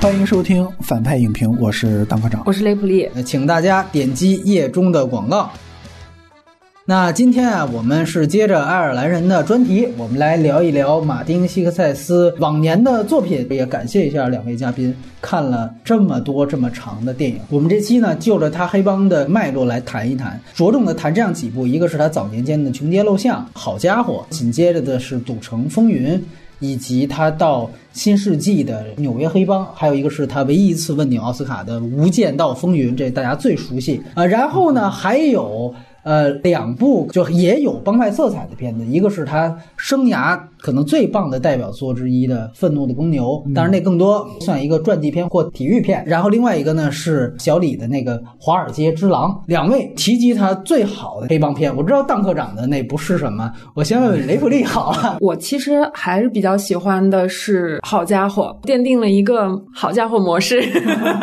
欢迎收听反派影评，我是当科长，我是雷普利。呃请大家点击页中的广告。那今天啊，我们是接着爱尔兰人的专题，我们来聊一聊马丁·希克塞斯往年的作品。也感谢一下两位嘉宾看了这么多这么长的电影。我们这期呢，就着他黑帮的脉络来谈一谈，着重的谈这样几部：一个是他早年间的《穷街陋巷》，好家伙；紧接着的是《赌城风云》。以及他到新世纪的纽约黑帮，还有一个是他唯一一次问鼎奥斯卡的《无间道风云》，这大家最熟悉啊、呃。然后呢，还有呃两部就也有帮派色彩的片子，一个是他生涯可能最棒的代表作之一的《愤怒的公牛》，当然那更多算一个传记片或体育片。然后另外一个呢是小李的那个《华尔街之狼》。两位提及他最好的黑帮片，我知道当科长的那不是什么，我先问问雷普利好了。我其实还是比较喜欢的是《好家伙》，奠定了一个好家伙模式，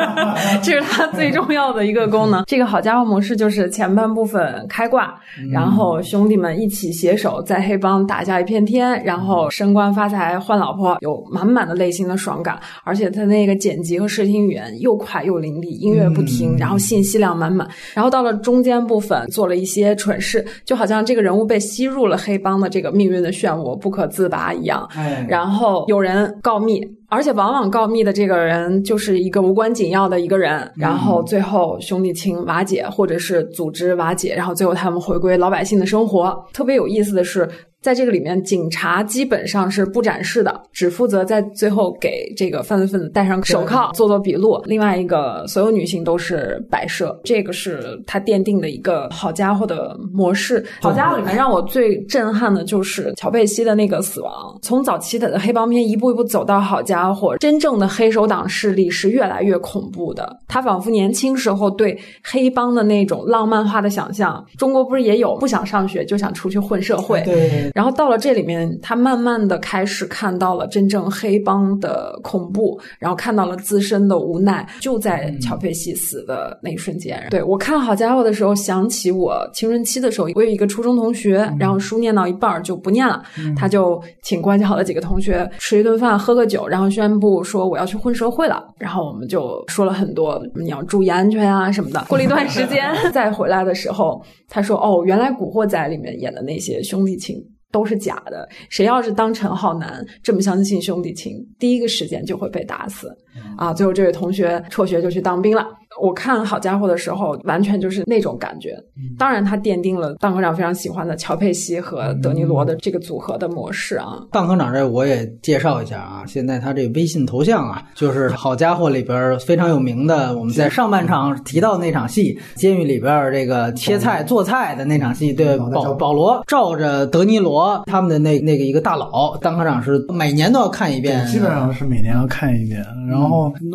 这是它最重要的一个功能。这个好家伙模式就是前半部分开挂，然后兄弟们一起携手在黑帮打下一片天，然后升官发财换老婆，有满满的内心的爽感。而且他那个剪辑和视听语言又快又凌厉，音乐不停，然后信息量满满。然后到了中间部分做了一些蠢事，就好像这个人物被吸入了黑帮的这个命运的漩涡，不可自拔一样。哎，然后有人告密，而且往往告密的这个人就是一个无关紧要的一个人，然后最后兄弟情瓦解，或者是组织瓦解，然后最后他们回归老百姓的生活。特别有意思的是。在这个里面，警察基本上是不展示的，只负责在最后给这个犯罪分子戴上手铐做做笔录。另外一个，所有女性都是摆设，这个是他奠定的一个好家伙的模式。好家伙里面让我最震撼的就是乔贝西的那个死亡。从早期的黑帮片一步一步走到好家伙，真正的黑手党势力是越来越恐怖的。他仿佛年轻时候对黑帮的那种浪漫化的想象，中国不是也有不想上学就想出去混社会？对。然后到了这里面，他慢慢的开始看到了真正黑帮的恐怖，然后看到了自身的无奈。就在乔佩西死的那一瞬间，对我看好家伙的时候，想起我青春期的时候，我有一个初中同学，然后书念到一半就不念了，他就请关系好的几个同学吃一顿饭，喝个酒，然后宣布说我要去混社会了。然后我们就说了很多你要注意安全啊什么的。过了一段时间 再回来的时候，他说哦，原来《古惑仔》里面演的那些兄弟情。都是假的。谁要是当陈浩南这么相信兄弟情，第一个时间就会被打死。啊，最后这位同学辍学就去当兵了。我看好家伙的时候，完全就是那种感觉。当然，他奠定了当科长非常喜欢的乔佩西和德尼罗的这个组合的模式啊。当科长这我也介绍一下啊，现在他这微信头像啊，就是好家伙里边非常有名的。我们在上半场提到那场戏，监狱里边这个切菜做菜的那场戏，对保保罗照着德尼罗他们的那那个一个大佬，当科长是每年都要看一遍，基本上是每年要看一遍。然后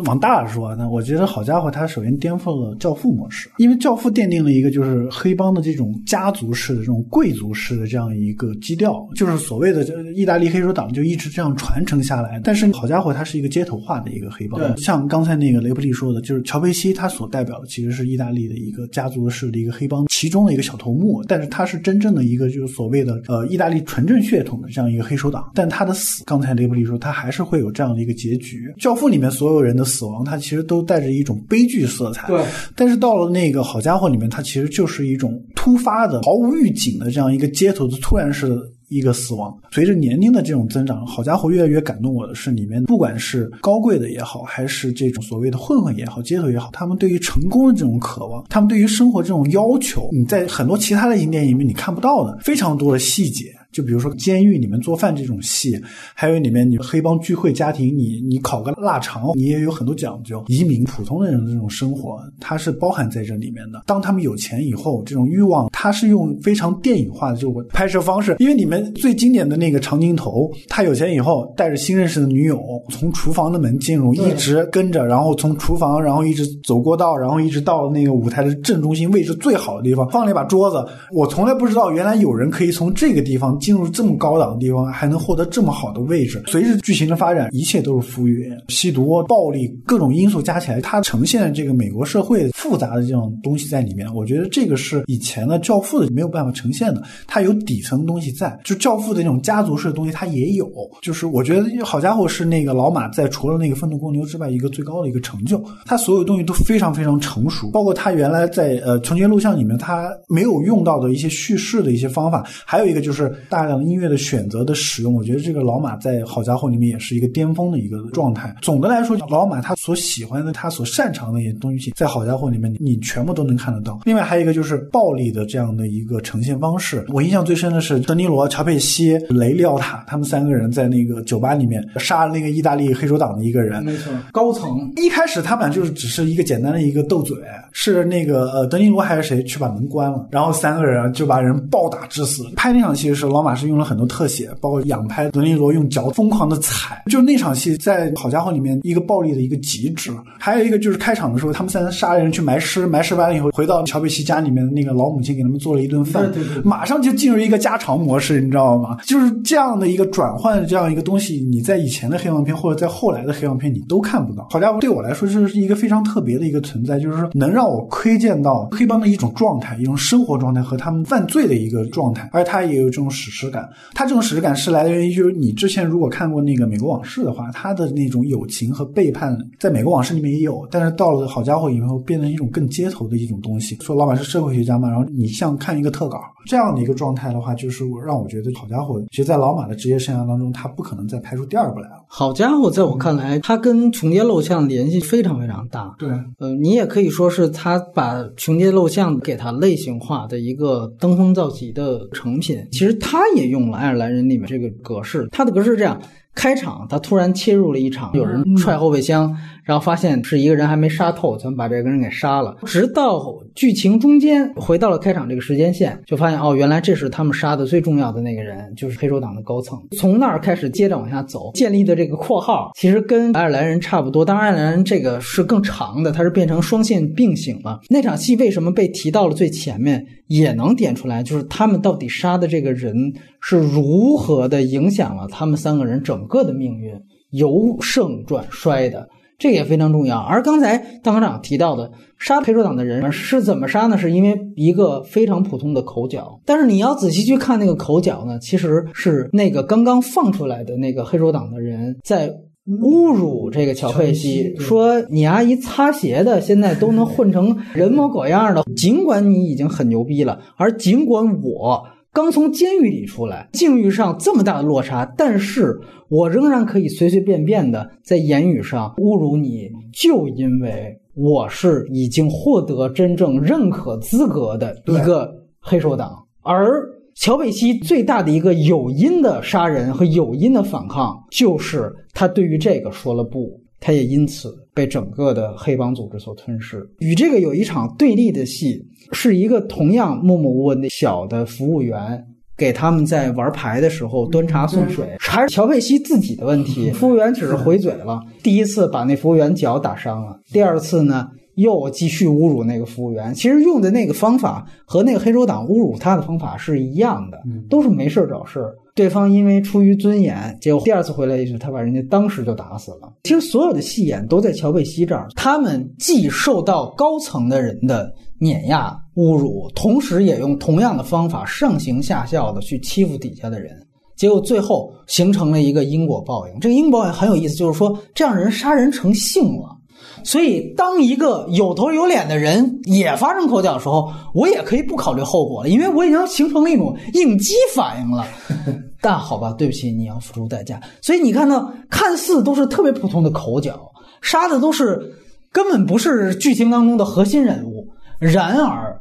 往大了说呢，我觉得好家伙，他首先颠覆了教父模式，因为教父奠定了一个就是黑帮的这种家族式的这种贵族式的这样一个基调，就是所谓的意大利黑手党就一直这样传承下来。但是好家伙，它是一个街头化的一个黑帮，像刚才那个雷普利说的，就是乔佩西他所代表的其实是意大利的一个家族式的一个黑帮其中的一个小头目，但是他是真正的一个就是所谓的呃意大利纯正血统的这样一个黑手党。但他的死，刚才雷普利说他还是会有这样的一个结局。教父里面所有人的死亡，它其实都带着一种悲剧色彩。对。但是到了那个好家伙里面，它其实就是一种突发的、毫无预警的这样一个街头的突然式的一个死亡。随着年龄的这种增长，好家伙越来越感动我的是，里面不管是高贵的也好，还是这种所谓的混混也好、街头也好，他们对于成功的这种渴望，他们对于生活这种要求，你在很多其他类型电影里面你看不到的非常多的细节。就比如说监狱里面做饭这种戏，还有里面你黑帮聚会家庭，你你烤个腊肠，你也有很多讲究。移民普通的人的这种生活，它是包含在这里面的。当他们有钱以后，这种欲望，它是用非常电影化的这种拍摄方式。因为里面最经典的那个长镜头，他有钱以后带着新认识的女友从厨房的门进入，一直跟着，然后从厨房，然后一直走过道，然后一直到那个舞台的正中心位置最好的地方，放了一把桌子。我从来不知道原来有人可以从这个地方。进入这么高档的地方，还能获得这么好的位置。随着剧情的发展，一切都是浮云，吸毒、暴力各种因素加起来，它呈现的这个美国社会复杂的这种东西在里面。我觉得这个是以前的《教父》的没有办法呈现的，它有底层东西在，就《教父》的那种家族式的东西，它也有。就是我觉得好家伙是那个老马在除了那个愤怒公牛之外一个最高的一个成就，他所有东西都非常非常成熟，包括他原来在呃重节录像里面他没有用到的一些叙事的一些方法，还有一个就是大量音乐的选择的使用，我觉得这个老马在好家伙里面也是一个巅峰的一个状态。总的来说，老马他所喜欢的、他所擅长的一些东西，在好家伙里面你全部都能看得到。另外还有一个就是暴力的这样的一个呈现方式，我印象最深的是德尼罗、乔佩西、雷利奥塔他们三个人在那个酒吧里面杀了那个意大利黑手党的一个人，没错，高层。一开始他们俩就是只是一个简单的一个斗嘴，是那个呃德尼罗还是谁去把门关了，然后三个人就把人暴打致死。拍那场戏的时候马是用了很多特写，包括仰拍德尼罗用脚疯狂的踩，就那场戏在好家伙里面一个暴力的一个极致。还有一个就是开场的时候，他们三人杀人去埋尸，埋尸完了以后回到乔贝西家里面的那个老母亲给他们做了一顿饭，对对对马上就进入一个家常模式，你知道吗？就是这样的一个转换的这样一个东西，你在以前的黑帮片或者在后来的黑帮片你都看不到。好家伙，对我来说这是一个非常特别的一个存在，就是说能让我窥见到黑帮的一种状态、一种生活状态和他们犯罪的一个状态，而它也有这种史诗感。它这种史诗感是来源于，就是你之前如果看过那个《美国往事》的话，它的那种友情和背叛，在《美国往事》里面也有，但是到了好家伙以后，变成一种更街头的一种东西。说老板是社会学家嘛，然后你像看一个特稿这样的一个状态的话，就是我让我觉得好家伙，其实，在老马的职业生涯当中，他不可能再拍出第二部来了。好家伙，在我看来，他跟穷街陋巷联系非常非常大。对，呃，你也可以说是他把穷街陋巷给它类型化的一个登峰造极的成品。其实他也用了爱尔兰人里面这个格式，他的格式是这样：开场他突然切入了一场，有人踹后备箱，然后发现是一个人还没杀透，咱们把这个人给杀了。直到剧情中间回到了开场这个时间线，就发现哦，原来这是他们杀的最重要的那个人，就是黑手党的高层。从那儿开始接着往下走，建立的这个括号其实跟爱尔兰人差不多，当然爱尔兰人这个是更长的，它是变成双线并行了。那场戏为什么被提到了最前面，也能点出来，就是他们到底杀的这个人是如何的影响了他们三个人整个的命运，由盛转衰的。这也非常重要。而刚才大科长提到的杀黑手党的人是怎么杀呢？是因为一个非常普通的口角。但是你要仔细去看那个口角呢，其实是那个刚刚放出来的那个黑手党的人在侮辱这个乔佩西，说你阿姨擦鞋的现在都能混成人模狗样的，尽管你已经很牛逼了，而尽管我。刚从监狱里出来，境遇上这么大的落差，但是我仍然可以随随便便的在言语上侮辱你，就因为我是已经获得真正认可资格的一个黑手党。而乔贝西最大的一个有因的杀人和有因的反抗，就是他对于这个说了不，他也因此被整个的黑帮组织所吞噬。与这个有一场对立的戏。是一个同样默默无闻的小的服务员，给他们在玩牌的时候端茶送水，还是乔佩西自己的问题。服务员只是回嘴了，第一次把那服务员脚打伤了，第二次呢又继续侮辱那个服务员。其实用的那个方法和那个黑手党侮辱他的方法是一样的，都是没事找事儿。对方因为出于尊严，结果第二次回来一句，他把人家当时就打死了。其实所有的戏眼都在乔贝西这儿，他们既受到高层的人的碾压侮辱，同时也用同样的方法上行下效的去欺负底下的人，结果最后形成了一个因果报应。这个因果报应很有意思，就是说这样人杀人成性了。所以，当一个有头有脸的人也发生口角的时候，我也可以不考虑后果了，因为我已经形成了一种应激反应了。但好吧，对不起，你要付出代价。所以你看到，看似都是特别普通的口角，杀的都是根本不是剧情当中的核心人物。然而，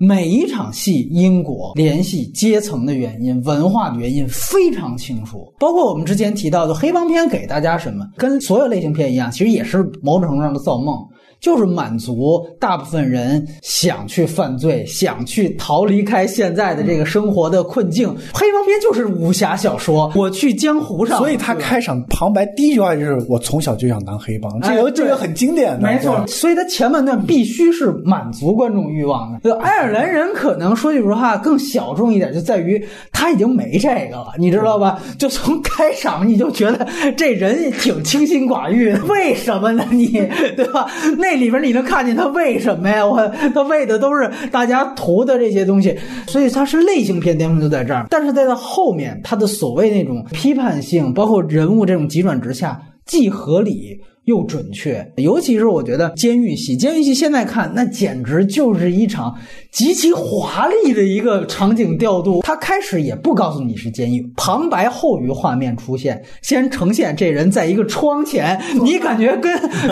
每一场戏因果联系、阶层的原因、文化的原因非常清楚。包括我们之前提到的黑帮片给大家什么，跟所有类型片一样，其实也是某种程度上的造梦。就是满足大部分人想去犯罪、想去逃离开现在的这个生活的困境。黑帮片就是武侠小说，我去江湖上，所以他开场旁白第一句话就是“我从小就想当黑帮”，这个这个很经典的，没错，所以他前半段必须是满足观众欲望的。呃爱尔兰人可能说句实话更小众一点，就在于他已经没这个了，你知道吧？就从开场你就觉得这人也挺清心寡欲的，为什么呢？你对吧？那里边你能看见他为什么呀？我他为的都是大家图的这些东西，所以它是类型片巅峰就在这儿。但是在他后面，他的所谓那种批判性，包括人物这种急转直下，既合理。又准确，尤其是我觉得监狱戏，监狱戏现在看那简直就是一场极其华丽的一个场景调度。他开始也不告诉你是监狱，旁白后于画面出现，先呈现这人在一个窗前，你感觉跟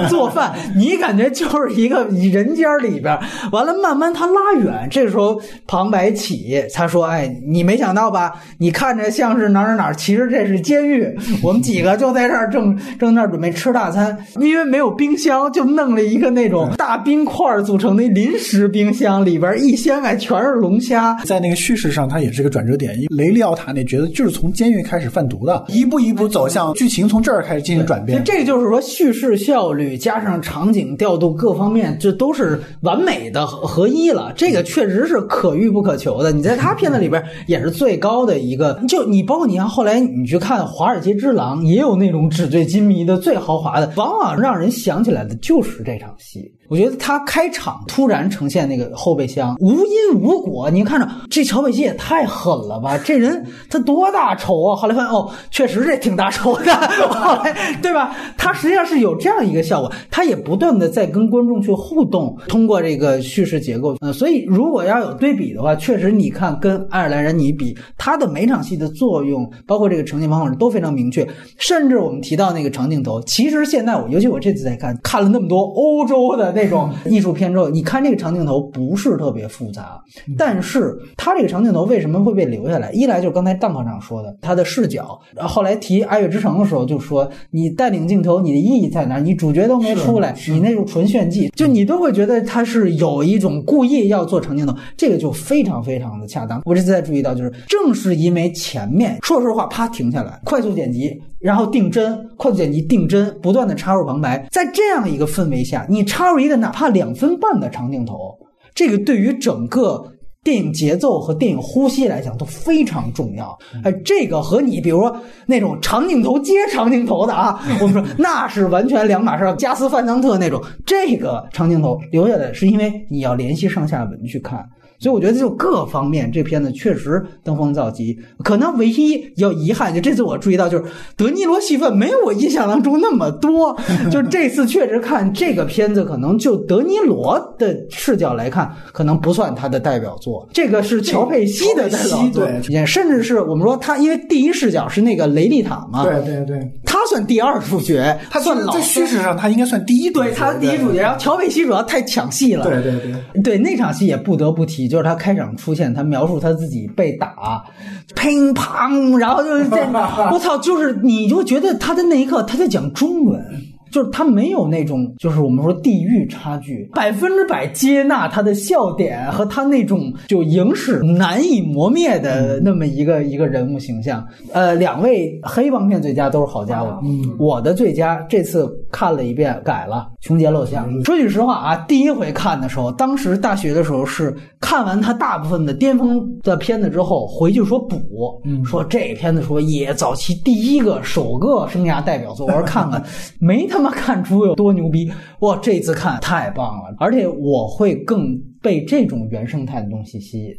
做饭，你感觉就是一个人间里边。完了，慢慢他拉远，这时候旁白起，他说：“哎，你没想到吧？你看着像是哪儿哪哪，其实这是监狱。我们几个就在这儿正正那儿准备吃大餐。”因为没有冰箱，就弄了一个那种大冰块组成的临时冰箱，里边一掀开全是龙虾。在那个叙事上，它也是个转折点。雷利奥塔那角色就是从监狱开始贩毒的，一步一步走向剧情，从这儿开始进行转变。这就是说，叙事效率加上场景调度各方面，这都是完美的合合一了。这个确实是可遇不可求的。你在他片子里边也是最高的一个。就你包括你看后来你去看《华尔街之狼》，也有那种纸醉金迷的最豪华的，往往让人想起来的就是这场戏。我觉得他开场突然呈现那个后备箱无因无果，你看着这乔贝西也太狠了吧！这人他多大仇啊？后来发现哦，确实这挺大仇的。后来对吧？他实际上是有这样一个效果，他也不断的在跟观众去互动，通过这个叙事结构。呃，所以如果要有对比的话，确实你看跟爱尔兰人你比，他的每场戏的作用，包括这个呈现方法都非常明确。甚至我们提到那个长镜头，其实现在我尤其我这次在看，看了那么多欧洲的。那种艺术片之后，你看这个长镜头不是特别复杂，但是它这个长镜头为什么会被留下来？一来就是刚才邓科长说的，他的视角。后来提《爱乐之城》的时候，就说你带领镜头，你的意义在哪？你主角都没出来，你那种纯炫技，就你都会觉得他是有一种故意要做长镜头，这个就非常非常的恰当。我这次才注意到，就是正是因为前面说实话，啪停下来，快速剪辑。然后定帧，快速剪辑，定帧，不断的插入旁白，在这样一个氛围下，你插入一个哪怕两分半的长镜头，这个对于整个电影节奏和电影呼吸来讲都非常重要。哎，这个和你比如说那种长镜头接长镜头的啊，我们说那是完全两码事。加斯范桑特那种，这个长镜头留下来是因为你要联系上下文去看。所以我觉得就各方面这片子确实登峰造极，可能唯一要遗憾就这次我注意到就是德尼罗戏份没有我印象当中那么多，就这次确实看这个片子可能就德尼罗的视角来看，可能不算他的代表作，这个是乔佩西的代表作，对，甚至是我们说他因为第一视角是那个雷利塔嘛，对对对，他算第二主角，他算老在叙事上他应该算第一，对他第一主角，然后乔佩西主要太抢戏了，对对对，对那场戏也不得不提。就是他开场出现，他描述他自己被打，乒乓，然后就是这，我操，就是你就觉得他的那一刻他在讲中文。就是他没有那种，就是我们说地域差距，百分之百接纳他的笑点和他那种就影史难以磨灭的那么一个、嗯、一个人物形象。呃，两位黑帮片最佳都是好家伙，嗯，我的最佳这次看了一遍，改了《穷杰陋巷》。说句实话啊，第一回看的时候，当时大学的时候是看完他大部分的巅峰的片子之后，回去说补，嗯，说这片子说也早期第一个首个生涯代表作，我说看看，没他他妈看出有多牛逼哇！这次看太棒了，而且我会更被这种原生态的东西吸引。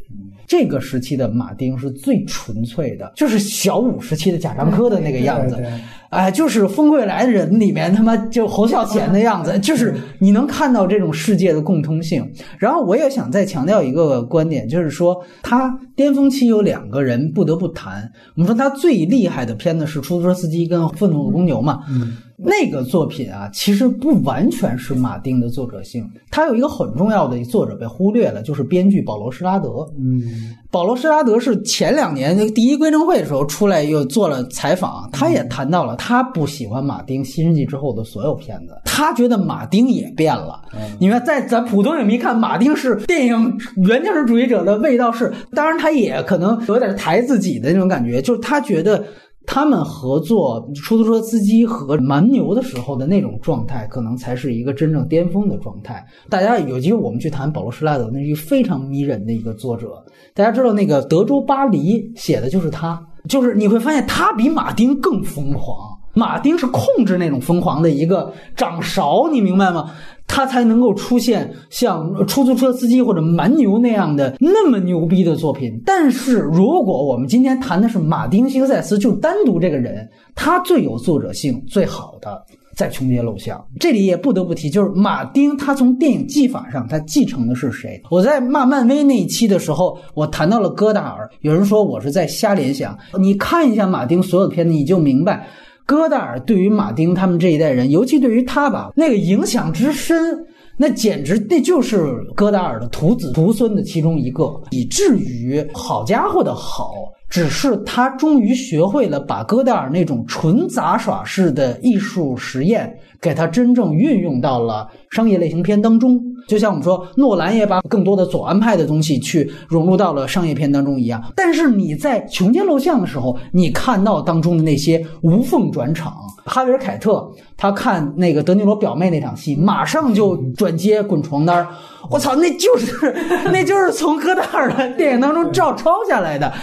这个时期的马丁是最纯粹的，就是小五时期的贾樟柯的那个样子，哎，就是《风归来的人》里面他妈就侯孝贤的样子，就是你能看到这种世界的共通性。然后我也想再强调一个观点，就是说他巅峰期有两个人不得不谈。我们说他最厉害的片子是《出租车司机》跟《愤怒的公牛》嘛，嗯。那个作品啊，其实不完全是马丁的作者性，他有一个很重要的作者被忽略了，就是编剧保罗·施拉德。嗯，保罗·施拉德是前两年那个第一归正会的时候出来又做了采访，他也谈到了他不喜欢马丁新世纪之后的所有片子，他觉得马丁也变了。你看，在咱普通影迷看，马丁是电影原教旨主义者的味道是，当然他也可能有点抬自己的那种感觉，就是他觉得。他们合作出租车司机和蛮牛的时候的那种状态，可能才是一个真正巅峰的状态。大家有机会我们去谈保罗·施拉德，那是一个非常迷人的一个作者。大家知道那个德州巴黎写的就是他，就是你会发现他比马丁更疯狂。马丁是控制那种疯狂的一个掌勺，你明白吗？他才能够出现像出租车司机或者蛮牛那样的那么牛逼的作品。但是如果我们今天谈的是马丁·辛塞斯，就单独这个人，他最有作者性、最好的在《穷街陋巷》这里也不得不提，就是马丁他从电影技法上他继承的是谁？我在骂漫威那一期的时候，我谈到了戈达尔，有人说我是在瞎联想。你看一下马丁所有的片子，你就明白。戈达尔对于马丁他们这一代人，尤其对于他吧，那个影响之深，那简直那就是戈达尔的徒子徒孙的其中一个，以至于好家伙的好，只是他终于学会了把戈达尔那种纯杂耍式的艺术实验，给他真正运用到了商业类型片当中。就像我们说，诺兰也把更多的左岸派的东西去融入到了商业片当中一样。但是你在《穷街陋巷》的时候，你看到当中的那些无缝转场，哈维尔·凯特他看那个德尼罗表妹那场戏，马上就转接滚床单我操，那就是 那就是从戈达尔的电影当中照抄下来的。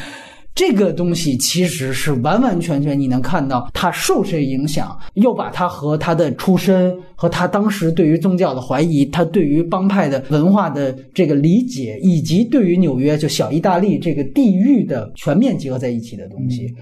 这个东西其实是完完全全你能看到他受谁影响，又把他和他的出身和他当时对于宗教的怀疑，他对于帮派的文化的这个理解，以及对于纽约就小意大利这个地域的全面结合在一起的东西。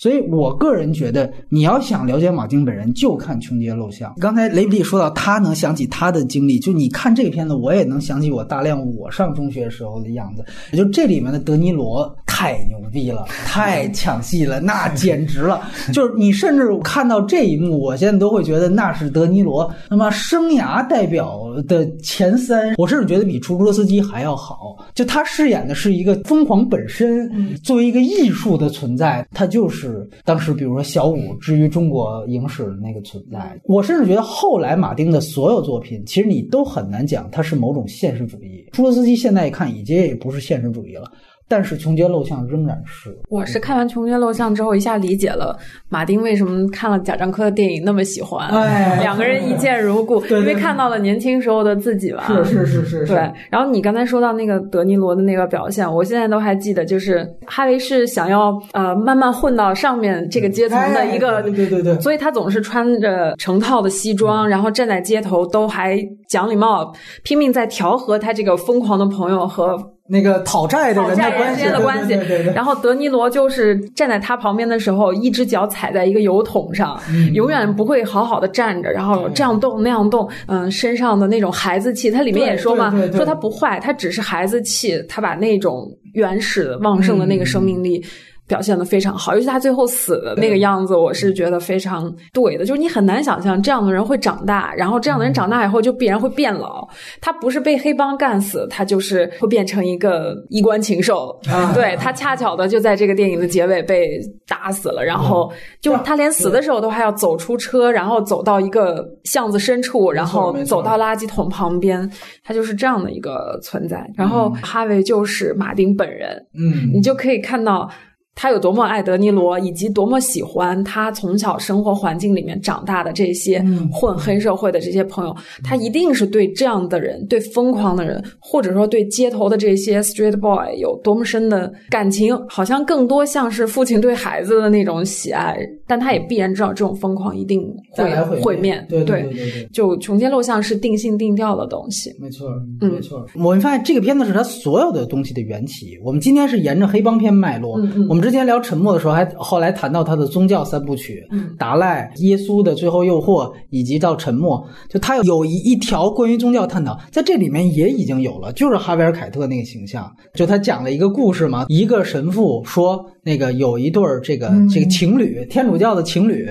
所以我个人觉得，你要想了解马丁本人，就看《穷街陋巷》。刚才雷比利说到，他能想起他的经历，就你看这个片子，我也能想起我大量我上中学时候的样子。就这里面的德尼罗太牛逼了，太抢戏了，那简直了！就是你甚至看到这一幕，我现在都会觉得那是德尼罗那么生涯代表的前三，我甚至觉得比出租车司机还要好。就他饰演的是一个疯狂本身，作为一个艺术的存在，他就是。是当时，比如说小五之于中国影史的那个存在，我甚至觉得后来马丁的所有作品，其实你都很难讲它是某种现实主义。出租车司机现在一看，已经也不是现实主义了。但是《穷街陋巷》仍然是。我是看完《穷街陋巷》之后，一下理解了马丁为什么看了贾樟柯的电影那么喜欢。哎，两个人一见如故，因为看到了年轻时候的自己吧。是是是是。对。然后你刚才说到那个德尼罗的那个表现，我现在都还记得，就是哈维是想要呃慢慢混到上面这个阶层的一个，对对对对。所以他总是穿着成套的西装，然后站在街头都还讲礼貌，拼命在调和他这个疯狂的朋友和。那个讨债的人的关系，的关系。然后德尼罗就是站在他旁边的时候，一只脚踩在一个油桶上，永远不会好好的站着，然后这样动那样动，嗯，身上的那种孩子气，他里面也说嘛，说他不坏，他只是孩子气，他把那种原始旺盛的那个生命力。表现的非常好，尤其他最后死的那个样子，我是觉得非常对的。就是你很难想象这样的人会长大，然后这样的人长大以后就必然会变老。他不是被黑帮干死，他就是会变成一个衣冠禽兽。对他恰巧的就在这个电影的结尾被打死了，然后就他连死的时候都还要走出车，然后走到一个巷子深处，然后走到垃圾桶旁边，他就是这样的一个存在。然后哈维就是马丁本人，嗯，你就可以看到。他有多么爱德尼罗，以及多么喜欢他从小生活环境里面长大的这些混黑社会的这些朋友，他一定是对这样的人，对疯狂的人，或者说对街头的这些 street boy 有多么深的感情，好像更多像是父亲对孩子的那种喜爱。但他也必然知道这种疯狂一定会毁灭。对对对对，就穷街陋巷是定性定调的东西。没错，嗯，没错。我们发现这个片子是他所有的东西的缘起。我们今天是沿着黑帮片脉络，我们之前聊《沉默》的时候，还后来谈到他的宗教三部曲，《达赖》、耶稣的最后诱惑，以及到《沉默》，就他有一一条关于宗教探讨，在这里面也已经有了，就是哈维尔·凯特那个形象，就他讲了一个故事嘛，一个神父说，那个有一对儿这个这个情侣，天主教的情侣，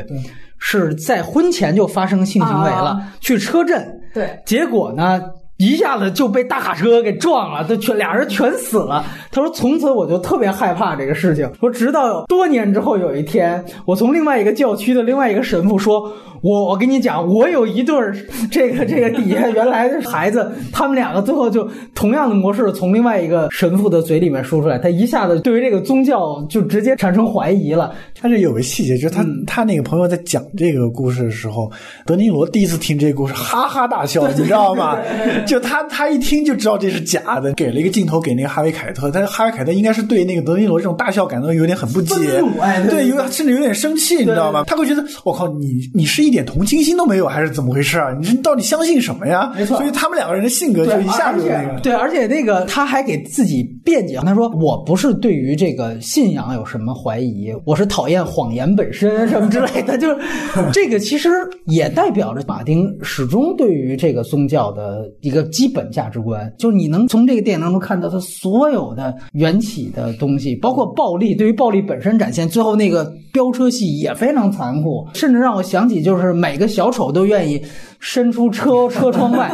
是在婚前就发生性行为了，去车震，对，结果呢？一下子就被大卡车给撞了，都全俩人全死了。他说从此我就特别害怕这个事情。说直到多年之后有一天，我从另外一个教区的另外一个神父说。我我跟你讲，我有一对儿，这个这个底下原来的孩子，他们两个最后就同样的模式从另外一个神父的嘴里面说出来，他一下子对于这个宗教就直接产生怀疑了。他这有个细节，就是他他那个朋友在讲这个故事的时候，德尼罗第一次听这个故事，哈哈大笑，你知道吗？就他他一听就知道这是假的，给了一个镜头给那个哈维凯特，但是哈维凯特应该是对那个德尼罗这种大笑感到有点很不解，对，有甚至有点生气，你知道吗？他会觉得我靠，你你是一点同情心都没有，还是怎么回事啊？你到底相信什么呀？没错，所以他们两个人的性格就一下就那个对，而且那个他还给自己辩解，他说我不是对于这个信仰有什么怀疑，我是讨厌谎言本身什么之类的，就是这个其实也代表着马丁始终对于这个宗教的一个基本价值观，就是你能从这个电影当中看到他所有的缘起的东西，包括暴力，对于暴力本身展现，最后那个飙车戏也非常残酷，甚至让我想起就是每个小丑都愿意。伸出车 车窗外，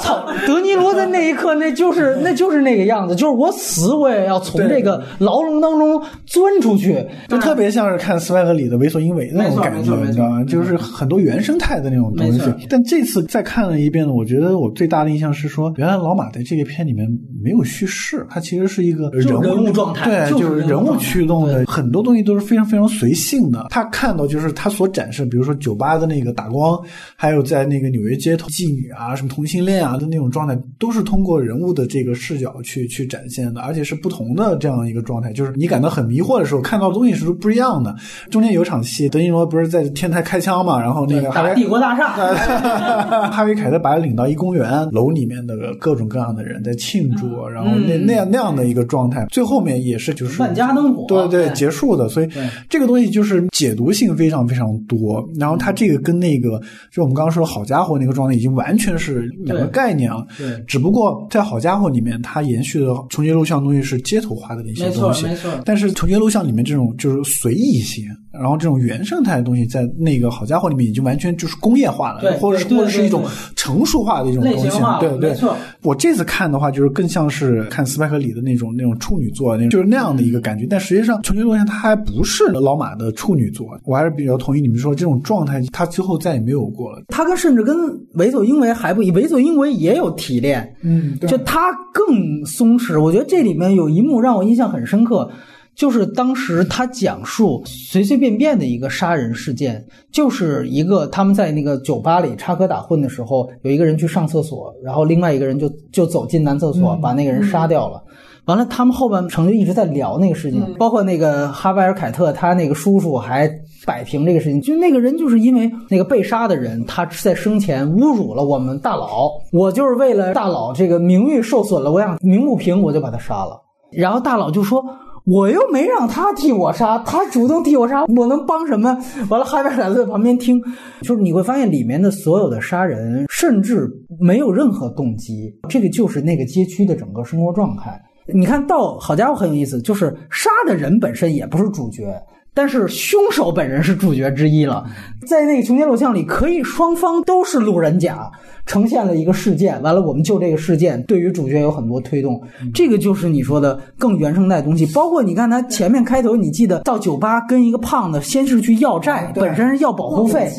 操！德尼罗在那一刻，那就是 那就是那个样子，就是我死我也要从这个牢笼当中钻出去，就特别像是看斯派克里的《为所应为》那种感觉，你知道吗？就是很多原生态的那种东西。但这次再看了一遍呢，我觉得我最大的印象是说，原来老马在这个片里面没有叙事，他其实是一个人物状态，对，就是人物驱动的，很多东西都是非常非常随性的。他看到就是他所展示，比如说酒吧的那个打光，还有在。那个纽约街头妓女啊，什么同性恋啊的那种状态，都是通过人物的这个视角去去展现的，而且是不同的这样一个状态。就是你感到很迷惑的时候，看到东西是不一样的。中间有场戏，德尼罗不是在天台开枪嘛，然后那个打帝国大厦，哈维凯特把他领到一公园，楼里面的各种各样的人在庆祝，然后那那样那样的一个状态，最后面也是就是万家灯火，对对，结束的。所以这个东西就是解读性非常非常多。然后他这个跟那个就我们刚刚说好。好家伙，那个状态已经完全是两个概念了。对，只不过在好家伙里面，它延续的重叠录像东西是街头化的那些东西。没错，没错。但是重叠录像里面这种就是随意性，然后这种原生态的东西，在那个好家伙里面已经完全就是工业化了，或者是或者是一种成熟化的一种东西。对对。我这次看的话，就是更像是看斯派克里的那种那种处女座，那就是那样的一个感觉。但实际上，重节录像它还不是老马的处女座。我还是比较同意你们说这种状态，他之后再也没有过了。他跟甚至跟为所应为还不一，为所应为也有提炼，嗯，就他更松弛。我觉得这里面有一幕让我印象很深刻，就是当时他讲述随随便便的一个杀人事件，就是一个他们在那个酒吧里插科打诨的时候，有一个人去上厕所，然后另外一个人就就走进男厕所，把那个人杀掉了。完了，他们后半程就一直在聊那个事情，包括那个哈维尔凯特他那个叔叔还摆平这个事情，就那个人就是因为那个被杀的人他在生前侮辱了我们大佬，我就是为了大佬这个名誉受损了，我想鸣不平，我就把他杀了。然后大佬就说，我又没让他替我杀，他主动替我杀，我能帮什么？完了，哈维尔在旁边听，就是你会发现里面的所有的杀人，甚至没有任何动机，这个就是那个街区的整个生活状态。你看到好家伙很有意思，就是杀的人本身也不是主角，但是凶手本人是主角之一了。在那个穷街录像里，可以双方都是路人甲，呈现了一个事件。完了，我们就这个事件对于主角有很多推动。这个就是你说的更原生态东西。包括你看他前面开头，你记得到酒吧跟一个胖子先是去要债，本身是要保护费，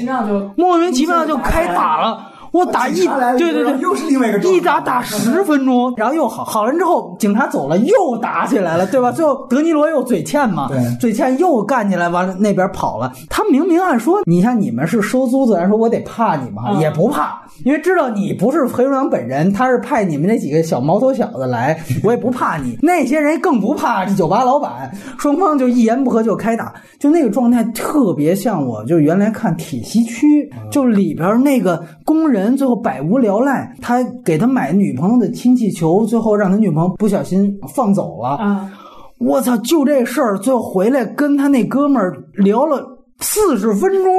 莫名其妙就开打了。我打一，对对对，又是另外一个一打打十分钟，然后又好，好了之后警察走了，又打起来了，对吧？最后德尼罗又嘴欠嘛，嘴欠又干起来，完了那边跑了。他明明按说，你像你们是收租子，按说我得怕你吗？也不怕，因为知道你不是黑龙江本人，他是派你们那几个小毛头小子来，我也不怕你。那些人更不怕这酒吧老板，双方就一言不合就开打，就那个状态特别像我，就原来看铁西区，就里边那个工人。人最后百无聊赖，他给他买女朋友的氢气球，最后让他女朋友不小心放走了。啊！我操！就这事儿，最后回来跟他那哥们儿聊了四十分钟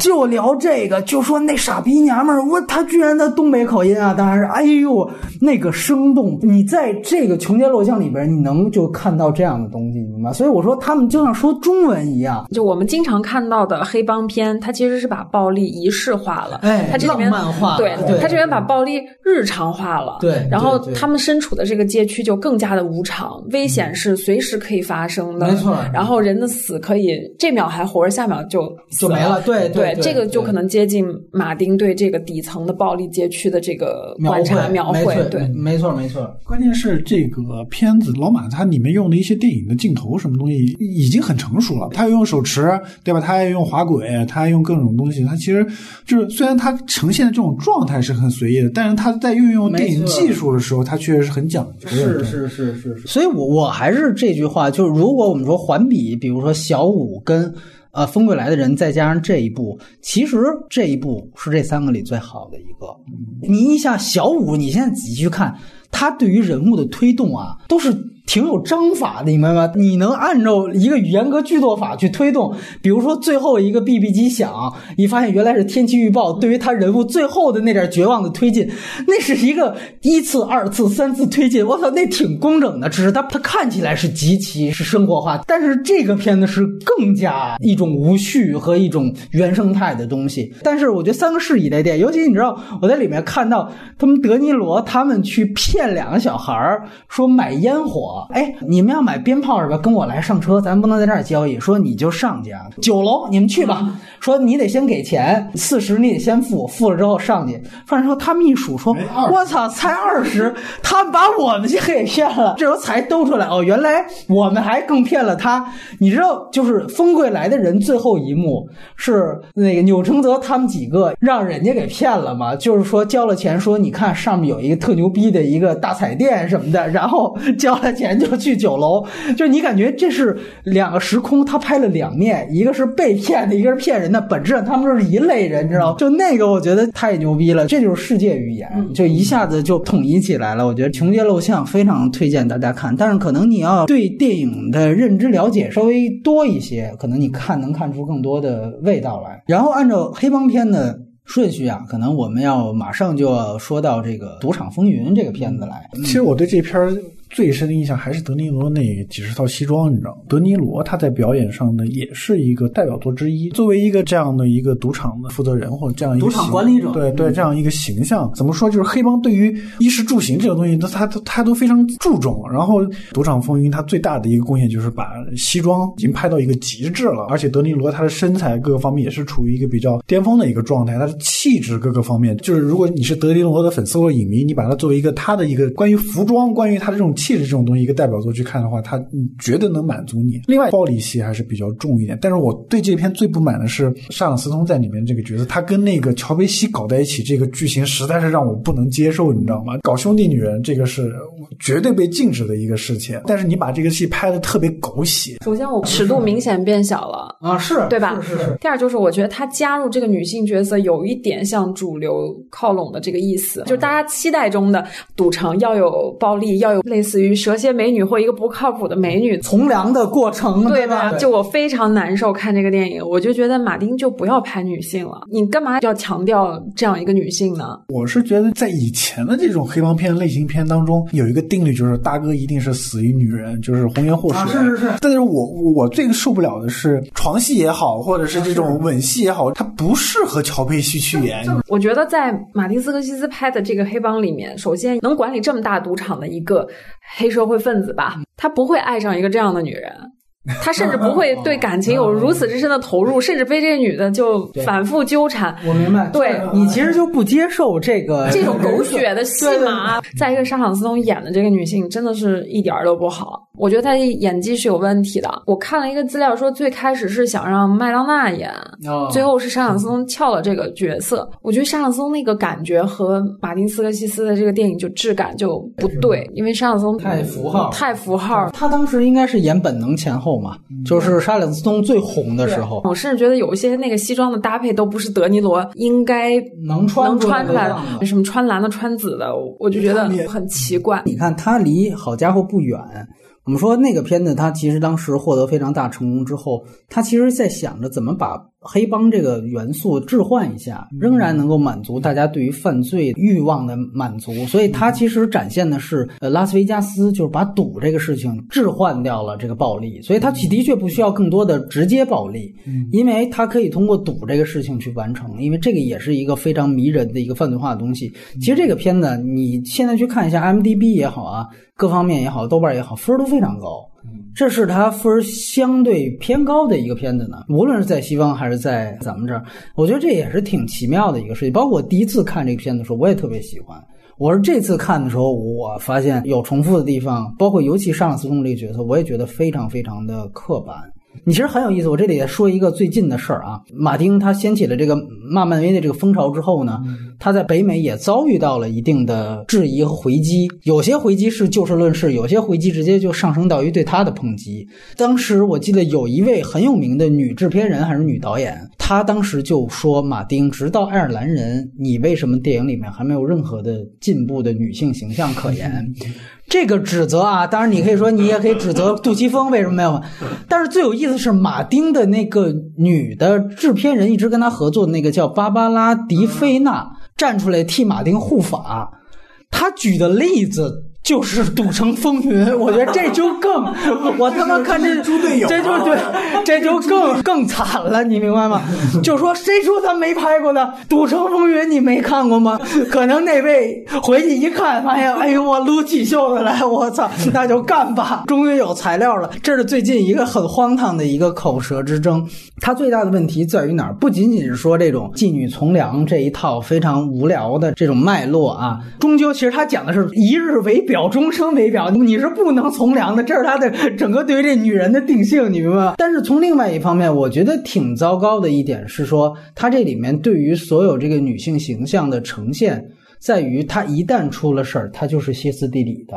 就聊这个，就说那傻逼娘们儿，我他居然的东北口音啊！当然是，哎呦，那个生动，你在这个穷街陋巷里边，你能就看到这样的东西，明白？所以我说他们就像说中文一样，就我们经常看到的黑帮片，它其实是把暴力仪式化了，哎，它这里面对，对，它这边把暴力日常化了，对，然后他们身处的这个街区就更加的无常，危险是随时可以发生的，没错。然后人的死可以这秒还活着，下秒就就没了对对对这个就可能接近马丁对这个底层的暴力街区的这个描观察绘描绘，没错对。没错没错，关键是这个片子老马他里面用的一些电影的镜头什么东西已经很成熟了，他用手持，对吧？他还用滑轨，他还用各种东西，他其实就是虽然他呈现的这种状态是很随意的，但是他在运用电影技术的时候，他确实是很讲究的。是是是是是，所以我我还是这句话，就是如果我们说环比，比如说小五跟呃风归来的人，再加上这一部，其实这一部是这三个里最好的一个。你一下小五，你现在仔细去看，他对于人物的推动啊，都是。挺有章法的，你明白吗？你能按照一个严格剧作法去推动，比如说最后一个 BB 机响，你发现原来是天气预报，对于他人物最后的那点绝望的推进，那是一个一次、二次、三次推进，我操，那挺工整的。只是它它看起来是极其是生活化，但是这个片子是更加一种无序和一种原生态的东西。但是我觉得三个是一类电影，尤其你知道我在里面看到他们德尼罗他们去骗两个小孩儿说买烟火。哎，你们要买鞭炮是吧？跟我来上车，咱不能在这儿交易。说你就上去啊，九楼你们去吧。说你得先给钱，四十你得先付，付了之后上去。反正说他们一数说，我操，才二十，他们把我们先给骗了。这时候才兜出来，哦，原来我们还更骗了他。你知道，就是风贵来的人最后一幕是那个钮承泽他们几个让人家给骗了吗？就是说交了钱，说你看上面有一个特牛逼的一个大彩电什么的，然后交了钱。就去酒楼，就你感觉这是两个时空，他拍了两面，一个是被骗的，一个是骗人的，本质上他们是一类人，知道吗？就那个我觉得太牛逼了，这就是世界语言，就一下子就统一起来了。我觉得穷街陋巷非常推荐大家看，但是可能你要对电影的认知了解稍微多一些，可能你看能看出更多的味道来。然后按照黑帮片的。顺序啊，可能我们要马上就要说到这个《赌场风云》这个片子来。其实我对这片儿最深的印象还是德尼罗那几十套西装，你知道吗？德尼罗他在表演上呢，也是一个代表作之一。作为一个这样的一个赌场的负责人或者这样一个赌场管理者，对对，这样一个形象，怎么说？就是黑帮对于衣食住行这个东西，他他他都非常注重。然后《赌场风云》他最大的一个贡献就是把西装已经拍到一个极致了，而且德尼罗他的身材各个方面也是处于一个比较巅峰的一个状态，他的气质各个方面，就是如果你是德尼罗的粉丝或者影迷，你把他作为一个他的一个关于服装、关于他的这种气质这种东西一个代表作去看的话，他绝对能满足你。另外，暴力戏还是比较重一点，但是我对这篇最不满的是沙朗斯通在里面这个角色，他跟那个乔贝西搞在一起，这个剧情实在是让我不能接受，你知道吗？搞兄弟女人这个是绝对被禁止的一个事情，但是你把这个戏拍的特别狗血。首先，我尺度明显变小了啊，是对吧？是是是。第二就是，我觉得他加入这个女性角色有一点向主流靠拢的这个意思，就是大家期待中的赌城要有暴力，要有类似于蛇蝎美女或一个不靠谱的美女从良的过程，对吧？就我非常难受看这个电影，我就觉得马丁就不要拍女性了，你干嘛要强调这样一个女性呢？我是觉得在以前的这种黑帮片类型片当中，有一个定律就是大哥一定是死于女人，就是红颜祸水。啊，是是是。但是我我最受不了的是床戏也好，或者是这种吻戏也好，它不适合乔佩西去演。我觉得在马丁斯科西斯拍的这个黑帮里面，首先能管理这么大赌场的一个黑社会分子吧，他不会爱上一个这样的女人。他甚至不会对感情有如此之深的投入，甚至被这个女的就反复纠缠。我明白，对你其实就不接受这个这种狗血的戏 码。再一个，沙朗斯通演的这个女性真的是一点儿都不好，我觉得他演技是有问题的。我看了一个资料说，最开始是想让麦当娜演，哦、最后是沙朗斯通撬了这个角色。我觉得沙朗斯通那个感觉和马丁斯科西斯的这个电影就质感就不对，因为沙朗斯通太符号，太符号。他当时应该是演本能前后嘛，就是沙朗斯通最红的时候。我甚至觉得有一些那个西装的搭配都不是德尼罗应该能穿能穿出来的，什么穿蓝的、穿紫的，我就觉得很奇怪。你看他离好家伙不远。我们说那个片子，他其实当时获得非常大成功之后，他其实在想着怎么把黑帮这个元素置换一下，仍然能够满足大家对于犯罪欲望的满足。所以它其实展现的是，呃，拉斯维加斯就是把赌这个事情置换掉了这个暴力，所以它的确不需要更多的直接暴力，因为它可以通过赌这个事情去完成，因为这个也是一个非常迷人的一个犯罪化的东西。其实这个片子你现在去看一下 M D B 也好啊。各方面也好，豆瓣也好，分都非常高。这是它分相对偏高的一个片子呢。无论是在西方还是在咱们这儿，我觉得这也是挺奇妙的一个事情。包括我第一次看这个片子的时候，我也特别喜欢。我是这次看的时候，我发现有重复的地方，包括尤其上司通这个角色，我也觉得非常非常的刻板。你其实很有意思，我这里也说一个最近的事儿啊。马丁他掀起了这个骂漫威的这个风潮之后呢，他在北美也遭遇到了一定的质疑和回击。有些回击是就事论事，有些回击直接就上升到于对他的抨击。当时我记得有一位很有名的女制片人还是女导演，她当时就说：“马丁，直到爱尔兰人，你为什么电影里面还没有任何的进步的女性形象可言？”这个指责啊，当然你可以说，你也可以指责杜琪峰为什么没有。但是最有意思是，马丁的那个女的制片人一直跟他合作的那个叫芭芭拉·迪菲娜站出来替马丁护法，他举的例子。就是《赌城风云》，我觉得这就更，我他妈看这猪队友，这就对，这就更更惨了，你明白吗？就说谁说他没拍过呢？《赌城风云》你没看过吗？可能那位回去一看，发现，哎呦，我撸起袖子来，我操，那就干吧，终于有材料了。这是最近一个很荒唐的一个口舌之争。它最大的问题在于哪儿？不仅仅是说这种妓女从良这一套非常无聊的这种脉络啊，终究其实他讲的是一日为表。表终生为表，你是不能从良的，这是他的整个对于这女人的定性，你明白吗？但是从另外一方面，我觉得挺糟糕的一点是说，他这里面对于所有这个女性形象的呈现，在于他一旦出了事儿，他就是歇斯底里的，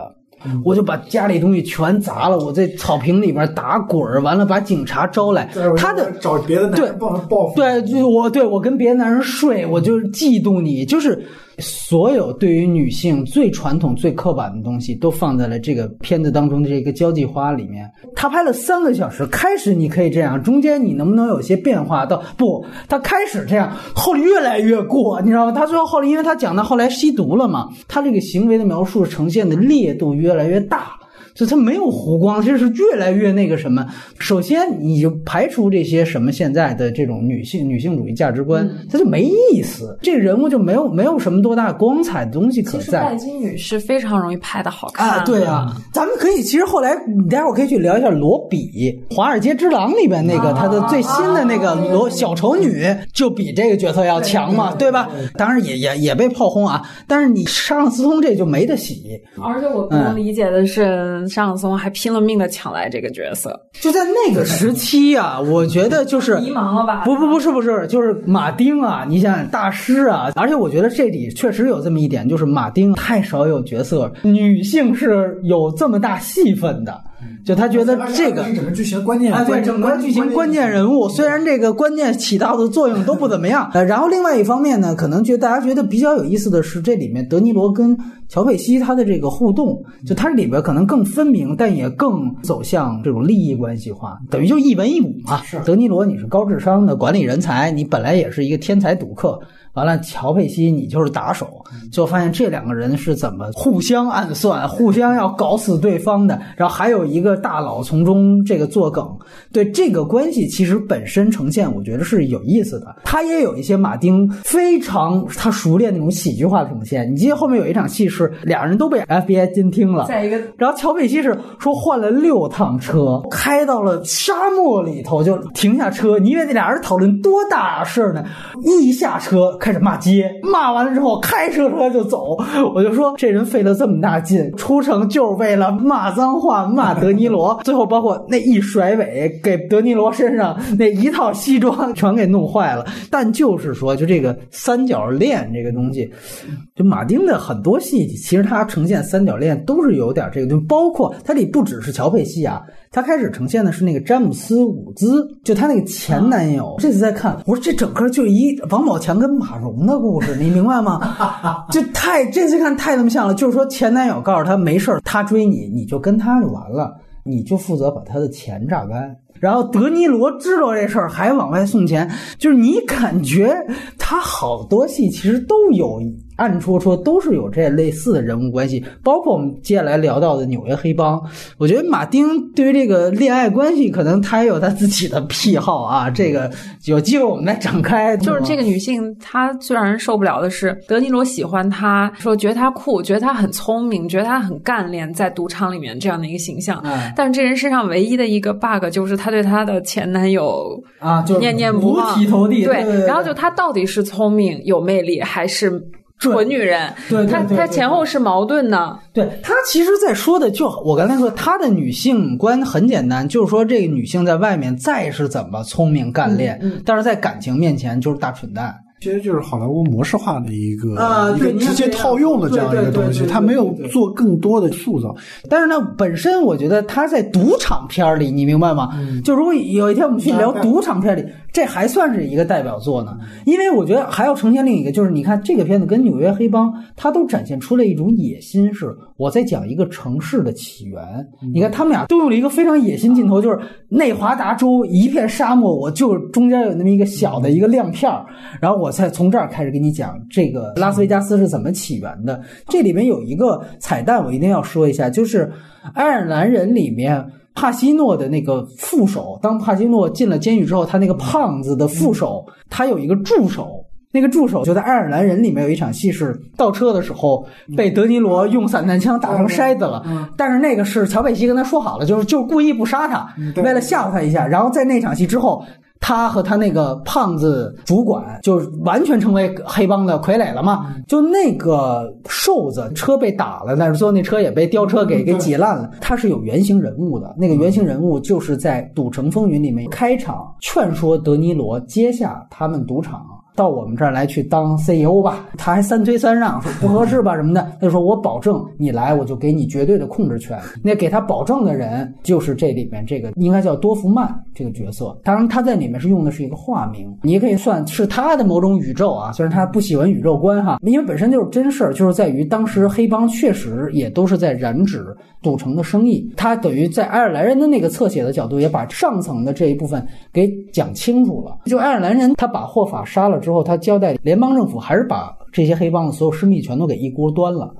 我就把家里东西全砸了，我在草坪里边打滚儿，完了把警察招来，他的找别的男人报报复，对，就我对我跟别的男人睡，我就是嫉妒你，就是。所有对于女性最传统、最刻板的东西，都放在了这个片子当中的这个交际花里面。他拍了三个小时，开始你可以这样，中间你能不能有些变化？到不，他开始这样，后来越来越过，你知道吗？他最后后来，因为他讲到后来吸毒了嘛，他这个行为的描述呈现的烈度越来越大了。就它没有弧光，就是越来越那个什么。首先，你就排除这些什么现在的这种女性女性主义价值观，它就没意思。这个人物就没有没有什么多大光彩的东西可在。拜金女是非常容易拍的好看啊，对啊。咱们可以其实后来，你待会儿可以去聊一下罗比《华尔街之狼》里边那个他的最新的那个罗小丑女，就比这个角色要强嘛，对吧？当然也也也被炮轰啊。但是你上斯通这就没得洗。而且我不能理解的是。尚松还拼了命的抢来这个角色，就在那个时期啊，我觉得就是迷茫了吧？不不不是不是，就是马丁啊，你想想大师啊，而且我觉得这里确实有这么一点，就是马丁太少有角色，女性是有这么大戏份的。就他觉得这个整个剧情关键啊，对整个剧情关键人物，虽然这个关键起到的作用都不怎么样。呃，然后另外一方面呢，可能觉得大家觉得比较有意思的是，这里面德尼罗跟乔佩西他的这个互动，就他里边可能更分明，但也更走向这种利益关系化，等于就一文一武嘛。是德尼罗，你是高智商的管理人才，你本来也是一个天才赌客。完了，乔佩西，你就是打手，就发现这两个人是怎么互相暗算、互相要搞死对方的。然后还有一个大佬从中这个作梗，对这个关系其实本身呈现，我觉得是有意思的。他也有一些马丁非常他熟练那种喜剧化的呈现。你记得后面有一场戏是俩人都被 FBI 监听了，再一个，然后乔佩西是说换了六趟车，开到了沙漠里头就停下车。你以为那俩人讨论多大事呢？一下车。开始骂街，骂完了之后开车车就走。我就说这人费了这么大劲出城就是为了骂脏话，骂德尼罗。最后包括那一甩尾，给德尼罗身上那一套西装全给弄坏了。但就是说，就这个三角恋这个东西，就马丁的很多戏，其实他呈现三角恋都是有点这个，就包括他里不只是乔佩西啊。他开始呈现的是那个詹姆斯·伍兹，就他那个前男友。这次再看，我说这整个就一王宝强跟马蓉的故事，你明白吗？就太这次看太他妈像了。就是说前男友告诉他没事儿他追你，你就跟他就完了。你就负责把他的钱榨干。然后德尼罗知道这事儿，还往外送钱，就是你感觉他好多戏其实都有暗戳戳，都是有这类似的人物关系，包括我们接下来聊到的纽约黑帮。我觉得马丁对于这个恋爱关系，可能他也有他自己的癖好啊。这个有机会我们再展开。就是这个女性，她最让人受不了的是，德尼罗喜欢她，说觉得她酷，觉得她很聪明，觉得她很干练，在赌场里面这样的一个形象。嗯但是这人身上唯一的一个 bug 就是她对她的前男友啊，就念念不忘，五体投地。对对对然后就她到底是聪明有魅力，还是蠢女人？对对她她前后是矛盾的。对她其实，在说的就我刚才说，她的女性观很简单，就是说这个女性在外面再是怎么聪明干练，嗯嗯但是在感情面前就是大蠢蛋。其实就是好莱坞模式化的一个、啊一个直接套用的这样一个东西，它没有做更多的塑造。但是呢，本身我觉得他在赌场片里，你明白吗？就如果有一天我们去聊赌场片里，这还算是一个代表作呢。因为我觉得还要呈现另一个，就是你看这个片子跟《纽约黑帮》，它都展现出了一种野心，是我在讲一个城市的起源。你看他们俩都用了一个非常野心镜头，就是内华达州一片沙漠，我就中间有那么一个小的一个亮片儿，然后我才从这儿开始给你讲这个拉斯维加斯是怎么起源的。这里面有一个彩蛋，我一定要说一下，就是《爱尔兰人》里面帕西诺的那个副手，当帕西诺进了监狱之后，他那个胖子的副手，他有一个助手。那个助手就在《爱尔兰人》里面有一场戏是倒车的时候被德尼罗用散弹枪打成筛子了，但是那个是乔佩西跟他说好了，就是就是故意不杀他，为了吓唬他一下。然后在那场戏之后，他和他那个胖子主管就完全成为黑帮的傀儡了嘛。就那个瘦子车被打了，但是最后那车也被吊车给给挤烂了。他是有原型人物的，那个原型人物就是在《赌城风云》里面开场劝说德尼罗接下他们赌场。到我们这儿来去当 CEO 吧，他还三推三让，说 不合适吧什么的。他就说我保证你来，我就给你绝对的控制权。那给他保证的人就是这里面这个应该叫多福曼这个角色。当然他在里面是用的是一个化名，你也可以算是他的某种宇宙啊。虽然他不喜欢宇宙观哈，因为本身就是真事儿，就是在于当时黑帮确实也都是在染指赌城的生意。他等于在爱尔兰人的那个侧写的角度，也把上层的这一部分给讲清楚了。就爱尔兰人他把霍法杀了之后，他交代联邦政府还是把这些黑帮的所有生意全都给一锅端了。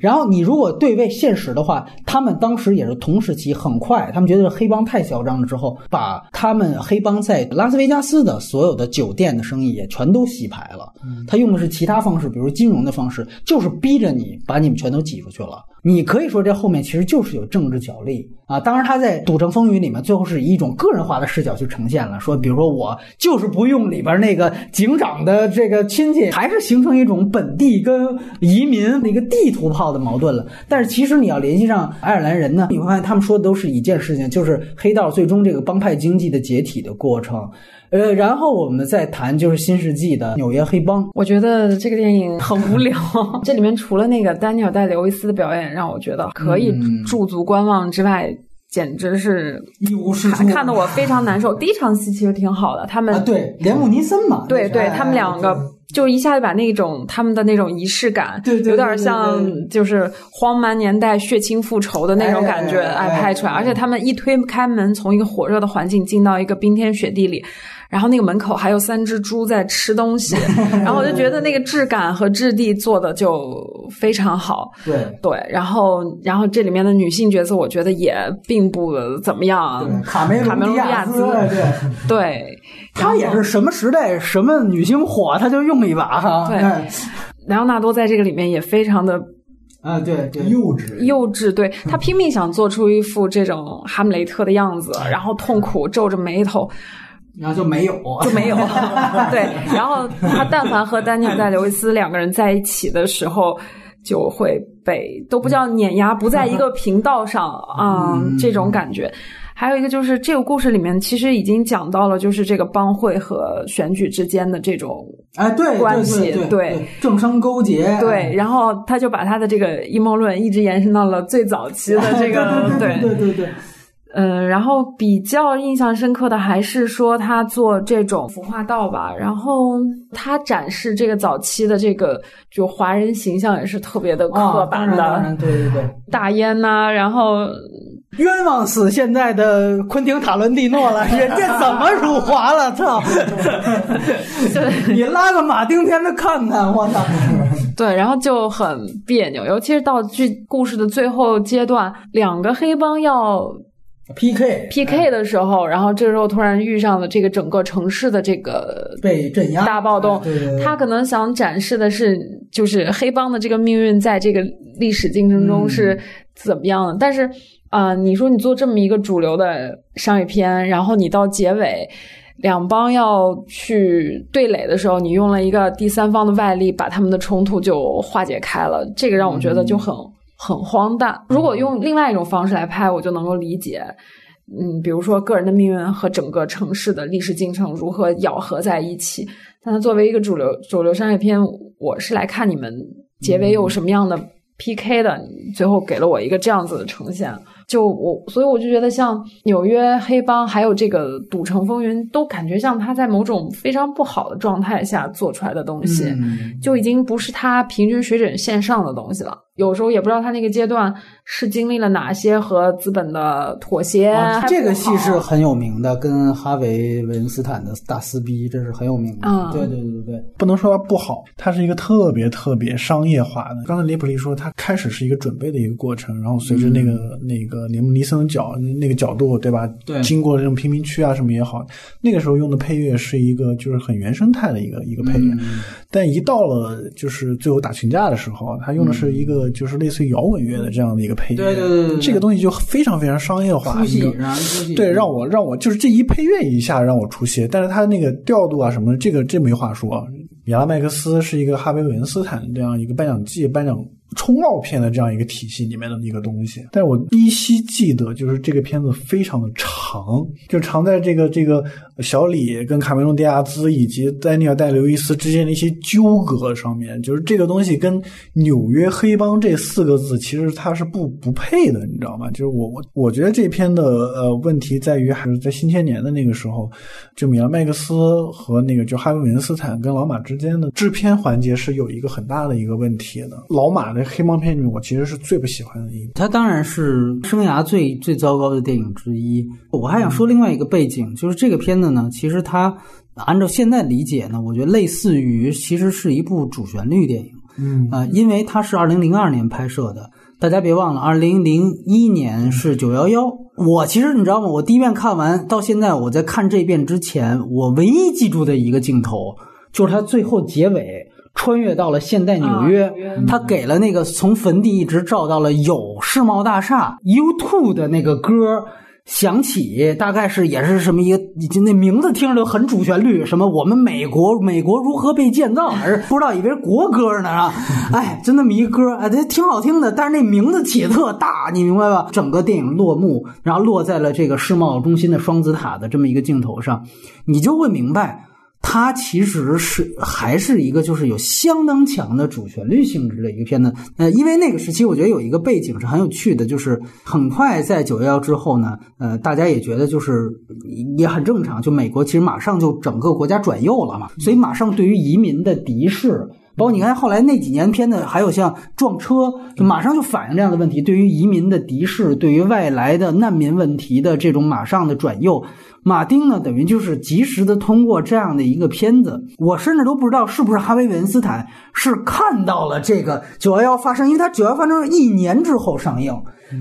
然后你如果对位现实的话，他们当时也是同时期，很快他们觉得黑帮太嚣张了，之后把他们黑帮在拉斯维加斯的所有的酒店的生意也全都洗牌了。他用的是其他方式，比如金融的方式，就是逼着你把你们全都挤出去了。你可以说这后面其实就是有政治角力啊。当然，他在《赌城风云》里面最后是以一种个人化的视角去呈现了，说比如说我就是不用里边那个警长的这个亲戚，还是形成一种本地跟移民的一个地图炮的矛盾了。但是其实你要联系上爱尔兰人呢，你会发现他们说的都是一件事情，就是黑道最终这个帮派经济的解体的过程。呃，然后我们再谈就是新世纪的纽约黑帮。我觉得这个电影很无聊，这里面除了那个丹尼尔戴刘易斯的表演让我觉得可以嗯驻足观望之外，简直是一无是处看看得我非常难受。第一场戏其实挺好的，他们、啊，对，连姆尼森嘛，对对，哎他们两个就一下就把那种他们的那种仪式感，对对对有点像就是荒蛮年代血亲复仇的那种感觉，哎拍出来。哎而且他们一推开门，从一个火热的环境进到一个冰天雪地里。然后那个门口还有三只猪在吃东西，然后我就觉得那个质感和质地做的就非常好。对。对，然后然后这里面的女性角色，我觉得也并不怎么样。对，卡梅卡梅隆隆迪亚兹 对，对，他也是什么时代什么女星火，他就用一把哈。对。哎。莱昂纳多在这个里面也非常的啊，对对，幼稚，幼稚，对 他拼命想做出一副这种哈姆雷特的样子，然后痛苦皱着眉头。然后就没有，就没有。对，然后他但凡和丹尼尔戴刘易斯两个人在一起的时候，就会被都不叫碾压，不在一个频道上啊、嗯。这种感觉。还有一个就是这个故事里面其实已经讲到了，就是这个帮会和选举之间的这种哎，对，关系对政商勾结，对，然后他就把他的这个阴谋论一直延伸到了最早期的这个对对对对，嗯，然后比较印象深刻的还是说他做这种服化道吧，然后他展示这个早期的这个就华人形象也是特别的刻板的，对对对，大烟呐、然后冤枉死现在的昆汀塔伦蒂诺了，人家怎么辱华了？操！你拉个马丁片子看看，我操！对，然后就很别扭，尤其是到剧故事的最后阶段，两个黑帮要 PK PK 的时候，然后这时候突然遇上了这个整个城市的这个被镇压大暴动，对对对他可能想展示的是，就是黑帮的这个命运在这个历史进程中是怎么样的。但是啊、呃你说你做这么一个主流的商业片，然后你到结尾。两帮要去对垒的时候，你用了一个第三方的外力，把他们的冲突就化解开了，这个让我觉得就很、很荒诞。如果用另外一种方式来拍，我就能够理解。嗯，比如说个人的命运和整个城市的历史进程如何咬合在一起。但它作为一个主流主流商业片，我是来看你们结尾有什么样的 PK 的，你最后给了我一个这样子的呈现。就我，所以我就觉得像纽约黑帮，还有这个赌城风云，都感觉像他在某种非常不好的状态下做出来的东西，嗯就已经不是他平均水准线上的东西了。有时候也不知道他那个阶段是经历了哪些和资本的妥协。这个戏是很有名的，跟哈维·韦恩斯坦的大撕逼，这是很有名的。嗯对对对对，不能说它不好，它是一个特别特别商业化的。刚才雷普利说，他开始是一个准备的一个过程，然后随着那个、那个连姆尼森的角那个角度，对吧？对。经过这种贫民区啊什么也好，那个时候用的配乐是一个就是很原生态的一个一个配乐，嗯。但一到了就是最后打群架的时候，他用的是一个就是类似于摇滚乐的这样的一个配乐，对对对对对。这个东西就非常非常商业化，出戏你知道让人出戏。对，让我让我就是这一配乐一下让我出戏，但是他那个调度啊什么的，这个这没话说。米拉麦克斯是一个哈维·韦恩斯坦这样一个颁奖季、颁奖冲奥片的这样一个体系里面的一个东西，但我依稀记得就是这个片子非常的长，就长在这个这个小李跟卡梅隆·迪亚兹以及丹尼尔·戴刘易斯之间的一些纠葛上面，就是这个东西跟纽约黑帮这四个字其实它是不不配的，你知道吗？就是我我我觉得这篇的呃问题在于还是在新千年的那个时候，就米拉麦克斯和那个就哈维·韦恩斯坦跟老马之间的制片环节是有一个很大的一个问题的。老马的黑帮片里面，我其实是最不喜欢的一部。它当然是生涯最最糟糕的电影之一。我还想说另外一个背景，就是这个片子呢，其实它按照现在理解呢，我觉得类似于其实是一部主旋律电影。嗯啊、因为它是二零零二年拍摄的，大家别忘了，二零零一年是九幺幺。我其实你知道吗？我第一遍看完到现在，我在看这遍之前，我唯一记住的一个镜头就是它最后结尾穿越到了现代纽约，啊他给了那个从坟地一直照到了有世贸大厦 U Two 的那个歌。响起，大概是也是什么一个，那名字听着就很主旋律，什么我们美国美国如何被建造，还是 不知道以为是国歌呢啊？哎，就那么一个歌，哎，这挺好听的，但是那名字起得特大，你明白吧？整个电影落幕，然后落在了这个世贸中心的双子塔的这么一个镜头上，你就会明白。它其实是还是一个就是有相当强的主旋律性质的一个片子，呃，因为那个时期我觉得有一个背景是很有趣的，就是很快在九幺幺之后呢，呃，大家也觉得就是也很正常，就美国其实马上就整个国家转右了嘛，所以马上对于移民的敌视。包括你看后来那几年片子，还有像撞车，就马上就反映这样的问题，对于移民的敌视，对于外来的难民问题的这种马上的转右。马丁呢，等于就是及时的通过这样的一个片子，我甚至都不知道是不是哈维·韦恩斯坦是看到了这个九幺幺发生，因为他九幺发生一年之后上映，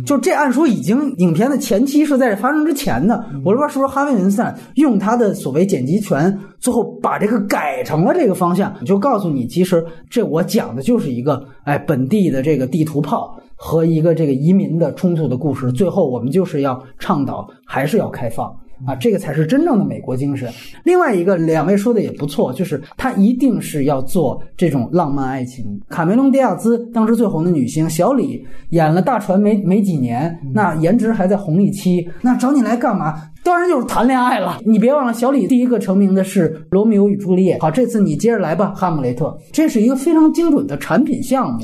就这按说已经影片的前期是在这发生之前的，我不知道是不是哈维·韦恩斯坦用他的所谓剪辑权，最后把这个改成了这个方向，就告诉你，其实这我讲的就是一个哎本地的这个地图炮。和一个这个移民的冲突的故事，最后我们就是要倡导还是要开放啊，这个才是真正的美国精神。另外一个，两位说的也不错，就是他一定是要做这种浪漫爱情。卡梅隆·迪亚兹当时最红的女星，小李演了大船没没几年，那颜值还在红利期，那找你来干嘛？当然就是谈恋爱了。你别忘了，小李第一个成名的是《罗密欧与朱丽叶》。好，这次你接着来吧，《哈姆雷特》，这是一个非常精准的产品项目。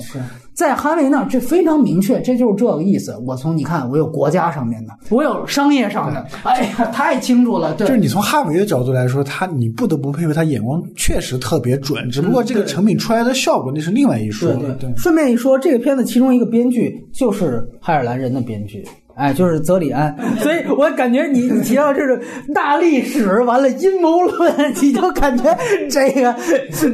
在哈维那儿，这非常明确，这就是这个意思。我从你看，我有国家上面的，我有商业上的，哎呀，太清楚了。对，就是你从哈维的角度来说，他你不得不佩服他眼光确实特别准，只不过这个成品出来的效果那是另外一说对了。对顺便一说，这个片子其中一个编剧就是爱尔兰人的编剧。哎，就是泽里安。所以我感觉你你提到这种大历史，完了阴谋论，你就感觉这个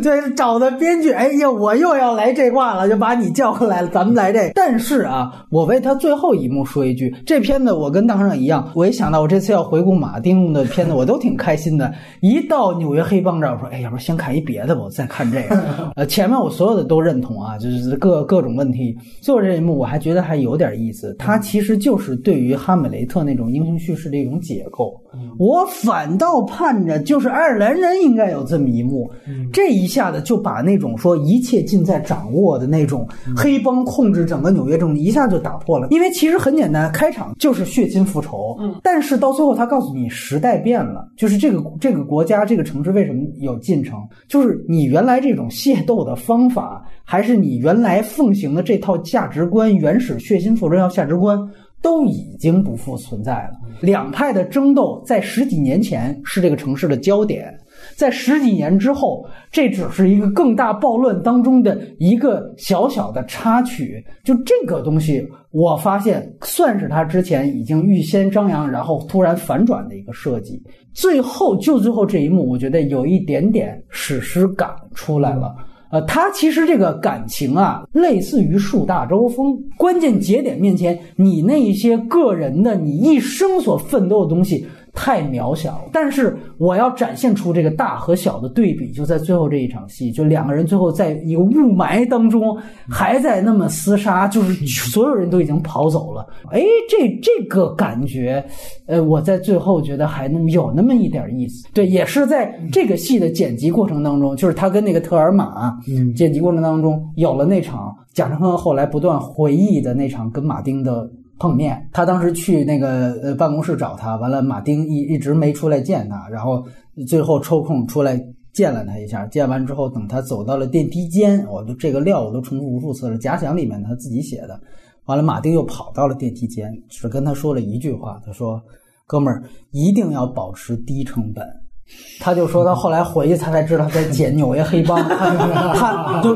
对 找的编剧，哎呀，我又要来这卦了，就把你叫过来了，咱们来这。但是啊，我为他最后一幕说一句，这片子我跟大上一样，我一想到我这次要回顾马丁的片子，我都挺开心的。一到纽约黑帮这儿，我说，哎，要不先看一别的吧，我再看这个。呃，前面我所有的都认同啊，就是各各种问题。最后这一幕我还觉得还有点意思，他其实就是对于哈姆雷特那种英雄叙事的一种解构。我反倒盼着就是爱尔兰人应该有这么一幕，这一下子就把那种说一切尽在掌握的那种黑帮控制整个纽约政治一下就打破了。因为其实很简单，开场就是血亲复仇，但是到最后他告诉你时代变了，就是这个这个国家这个城市为什么有进程，就是你原来这种械斗的方法，还是你原来奉行的这套价值观，原始血亲复仇要价值观。都已经不复存在了。两派的争斗在十几年前是这个城市的焦点，在十几年之后，这只是一个更大暴乱当中的一个小小的插曲。就这个东西，我发现算是他之前已经预先张扬，然后突然反转的一个设计。最后就最后这一幕，我觉得有一点点史诗感出来了。呃，他其实这个感情啊，类似于树大招风。关键节点面前，你那一些个人的，你一生所奋斗的东西。太渺小了，但是我要展现出这个大和小的对比，就在最后这一场戏，就两个人最后在一个雾霾当中还在那么厮杀，就是所有人都已经跑走了。哎，这这个感觉，呃，我在最后觉得还能有那么一点意思。对，也是在这个戏的剪辑过程当中，就是他跟那个特尔玛剪辑过程当中有了那场贾樟柯后来不断回忆的那场跟马丁的。碰面，他当时去那个呃办公室找他，完了马丁一一直没出来见他，然后最后抽空出来见了他一下，见完之后等他走到了电梯间，我都这个料我都重复无数次了，假想里面他自己写的，完了马丁又跑到了电梯间，只跟他说了一句话，他说：“哥们儿一定要保持低成本。”他就说，他后来回去，他才知道在剪纽约黑帮，他就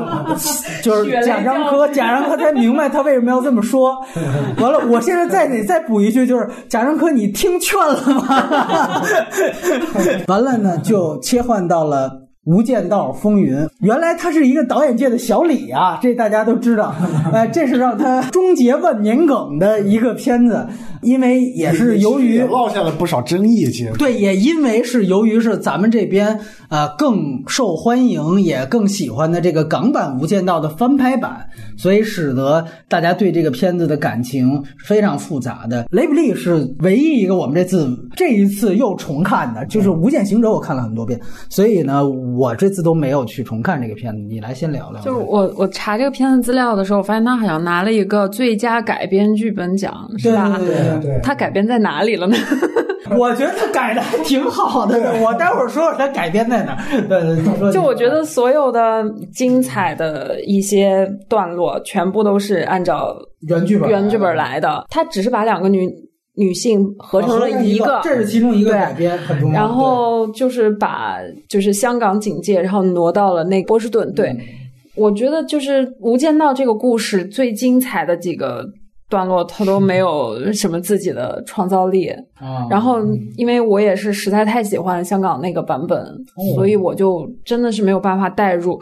就是贾樟柯，贾樟柯才明白他为什么要这么说。完了，我现在再得再补一句，就是贾樟柯，你听劝了吗？完了呢，就切换到了《无间道风云》，原来他是一个导演界的小李啊，这大家都知道。哎，这是让他终结万年梗的一个片子。因为也是由于落下了不少争议，其实对，也因为是由于是咱们这边呃更受欢迎也更喜欢的这个港版《无间道》的翻拍版，所以使得大家对这个片子的感情非常复杂的。雷布利是唯一一个我们这次这一次又重看的，就是《无间行者》，我看了很多遍，所以呢，我这次都没有去重看这个片子。你来先聊聊。就是我我查这个片子资料的时候，我发现他好像拿了一个最佳改编剧本奖，是吧？对对对，他改编在哪里了呢？我觉得他改的还挺好的。我待会儿说说他改编在哪儿。就我觉得所有的精彩的一些段落，全部都是按照原剧本原剧本来的。他只是把两个女女性合成了一个，这是其中一个改编很重要。然后就是把就是香港警界，然后挪到了那波士顿。对，我觉得就是《无间道》这个故事最精彩的几个。段落它都没有什么自己的创造力，然后因为我也是实在太喜欢香港那个版本，所以我就真的是没有办法代入。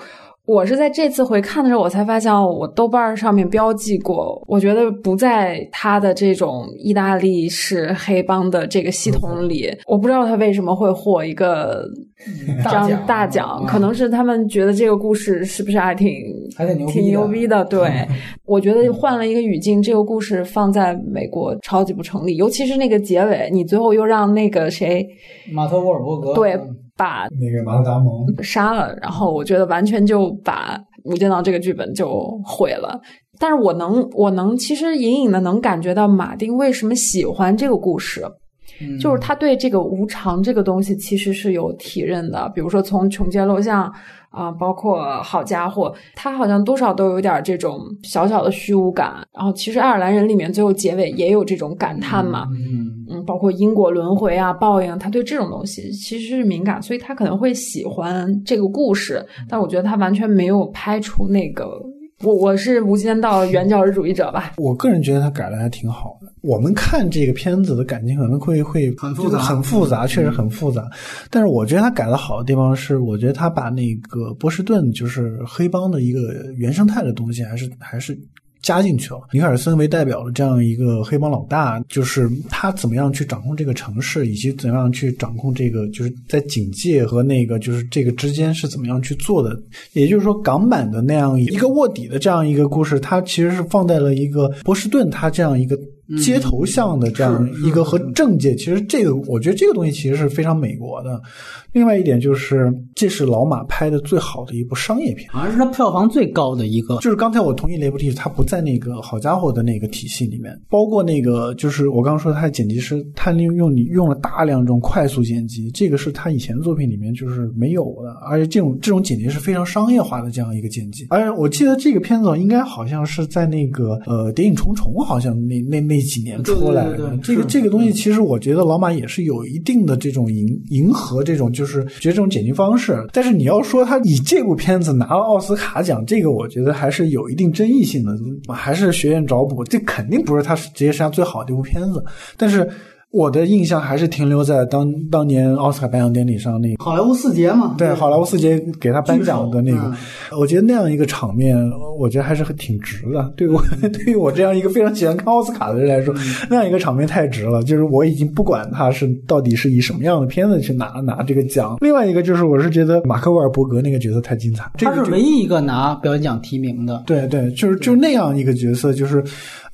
我是在这次回看的时候，我才发现我豆瓣上面标记过，我觉得不在他的这种意大利式黑帮的这个系统里。我不知道他为什么会获一个张大奖，可能是他们觉得这个故事是不是还挺还挺挺牛逼的？对，我觉得换了一个语境，这个故事放在美国超级不成立，尤其是那个结尾，你最后又让那个谁马特沃尔伯格对。把那个马特达蒙杀了，然后我觉得完全就把《无间道》这个剧本就毁了。但是我能，我能其实隐隐的能感觉到马丁为什么喜欢这个故事，就是他对这个无常这个东西其实是有体认的。比如说从穷街陋巷。啊，包括好家伙，他好像多少都有点这种小小的虚无感。然后其实爱尔兰人里面最后结尾也有这种感叹嘛，嗯嗯，包括因果轮回啊、报应，他对这种东西其实是敏感，所以他可能会喜欢这个故事。但我觉得他完全没有拍出那个我我是《无间道》原教旨主义者吧。我个人觉得他改的还挺好的。我们看这个片子的感情可能会会很复杂很复杂，确实很复杂。但是我觉得他改的好的地方是，我觉得他把那个波士顿就是黑帮的一个原生态的东西，还是还是。加进去了，尼克尔森为代表的这样一个黑帮老大，就是他怎么样去掌控这个城市，以及怎样去掌控这个，就是在警戒和那个就是这个之间是怎么样去做的。也就是说，港版的那样一个卧底的这样一个故事，它其实是放在了一个波士顿，它这样一个。街头巷的这样一个和政界，其实这个我觉得这个东西其实是非常美国的。另外一点就是，这是老马拍的最好的一部商业片，好像是他票房最高的一个。就是刚才我同意雷布蒂，他不在那个好家伙的那个体系里面，包括那个就是我刚刚说他的剪辑师，他利用你用了大量这种快速剪辑，这个是他以前作品里面就是没有的，而且这种这种剪辑是非常商业化的这样一个剪辑。而且我记得这个片子应该好像是在那个呃《谍影重重》好像那那那。那几年出来的这个这个东西，其实我觉得老马也是有一定的这种迎迎合这种就是觉得这种剪辑方式。但是你要说他以这部片子拿了奥斯卡奖，这个我觉得还是有一定争议性的，还是学院找补。这肯定不是他职业生涯最好的一部片子，但是。我的印象还是停留在当当年奥斯卡颁奖典礼上那个好莱坞四杰嘛，对，好莱坞四杰给他颁奖的那个，我觉得那样一个场面，我觉得还是很挺值的。对我 对于我这样一个非常喜欢看奥斯卡的人来说，那样一个场面太值了。就是我已经不管他是到底是以什么样的片子去拿拿这个奖。另外一个就是，我是觉得马克沃尔伯格那个角色太精彩，他是唯一一个拿表演奖提名的。对对，就是就那样一个角色，就是。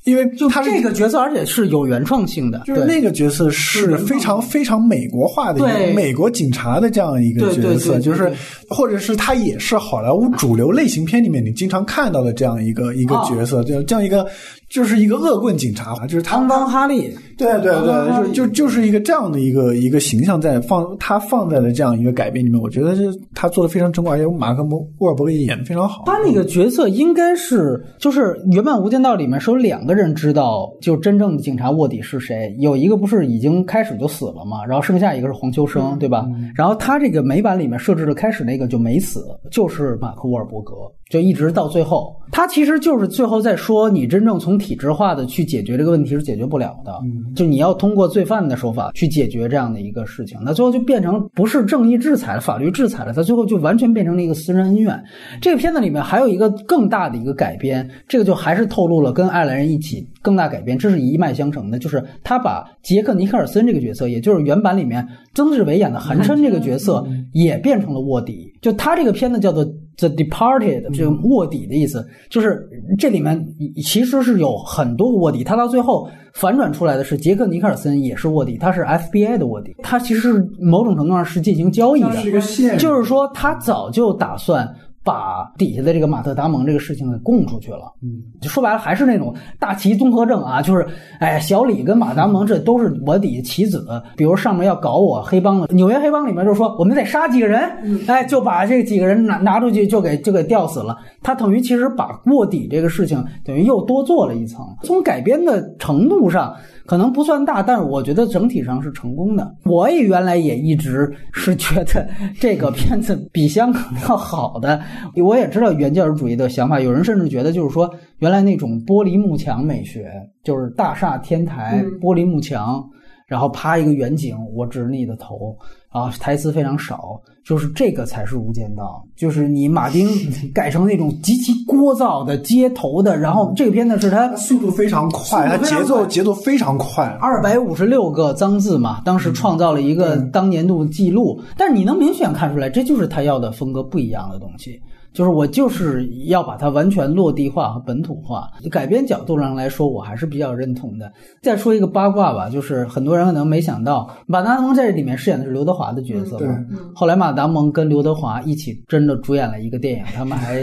因为就他这个角色，而且是有原创性的，就是那个角色是非常非常美国化的一个美国警察的这样一个角色，就是或者是他也是好莱坞主流类型片里面你经常看到的这样一个一个角色，这样这样一个。就是一个恶棍警察，就是汤邦哈利，对对对，就就就是一个这样的一个一个形象，在放他放在了这样一个改编里面，我觉得是他做的非常成功，而且马克·莫沃尔伯格也演的非常好。他那个角色应该是，就是原版《无间道》里面是有两个人知道，就真正的警察卧底是谁，有一个不是已经开始就死了吗，然后剩下一个是黄秋生，对吧？然后他这个美版里面设置的开始那个就没死，就是马克·沃尔伯格。就一直到最后，他其实就是最后在说，你真正从体制化的去解决这个问题是解决不了的，就你要通过罪犯的手法去解决这样的一个事情，那最后就变成不是正义制裁了，法律制裁了，他最后就完全变成了一个私人恩怨。这个片子里面还有一个更大的一个改编，这个就还是透露了跟爱尔兰人一起更大改编，这是一脉相承的，就是他把杰克尼克尔森这个角色，也就是原版里面曾志伟演的韩琛这个角色，也变成了卧底。就他这个片子叫做。The Departed 这个卧底的意思，就是这里面其实是有很多卧底，他到最后反转出来的是杰克尼克尔森也是卧底，他是 FBI 的卧底，他其实某种程度上是进行交易的，就是说他早就打算。把底下的这个马特·达蒙这个事情给供出去了，嗯，就说白了还是那种大旗综合症啊，就是，哎，小李跟马达蒙这都是我底下棋子，比如上面要搞我黑帮的，纽约黑帮里面就是说我们得杀几个人，哎，就把这几个人拿拿出去就给就给吊死了，他等于其实把卧底这个事情等于又多做了一层，从改编的程度上。可能不算大，但是我觉得整体上是成功的。我也原来也一直是觉得这个片子比香港要好的。我也知道原教旨主义的想法，有人甚至觉得就是说，原来那种玻璃幕墙美学，就是大厦天台玻璃幕墙，然后啪一个远景，我指着你的头。啊，台词非常少，就是这个才是《无间道》，就是你马丁改成那种极其聒噪的街头的，然后这个片子是他速度非常快，它节奏节奏非常快，二百五十六个脏字嘛，当时创造了一个当年度记录，但是你能明显看出来，这就是他要的风格不一样的东西。就是我就是要把它完全落地化和本土化，改编角度上来说，我还是比较认同的。再说一个八卦吧，就是很多人可能没想到，马达蒙在这里面饰演的是刘德华的角色嘛。后来马达蒙跟刘德华一起真的主演了一个电影，他们还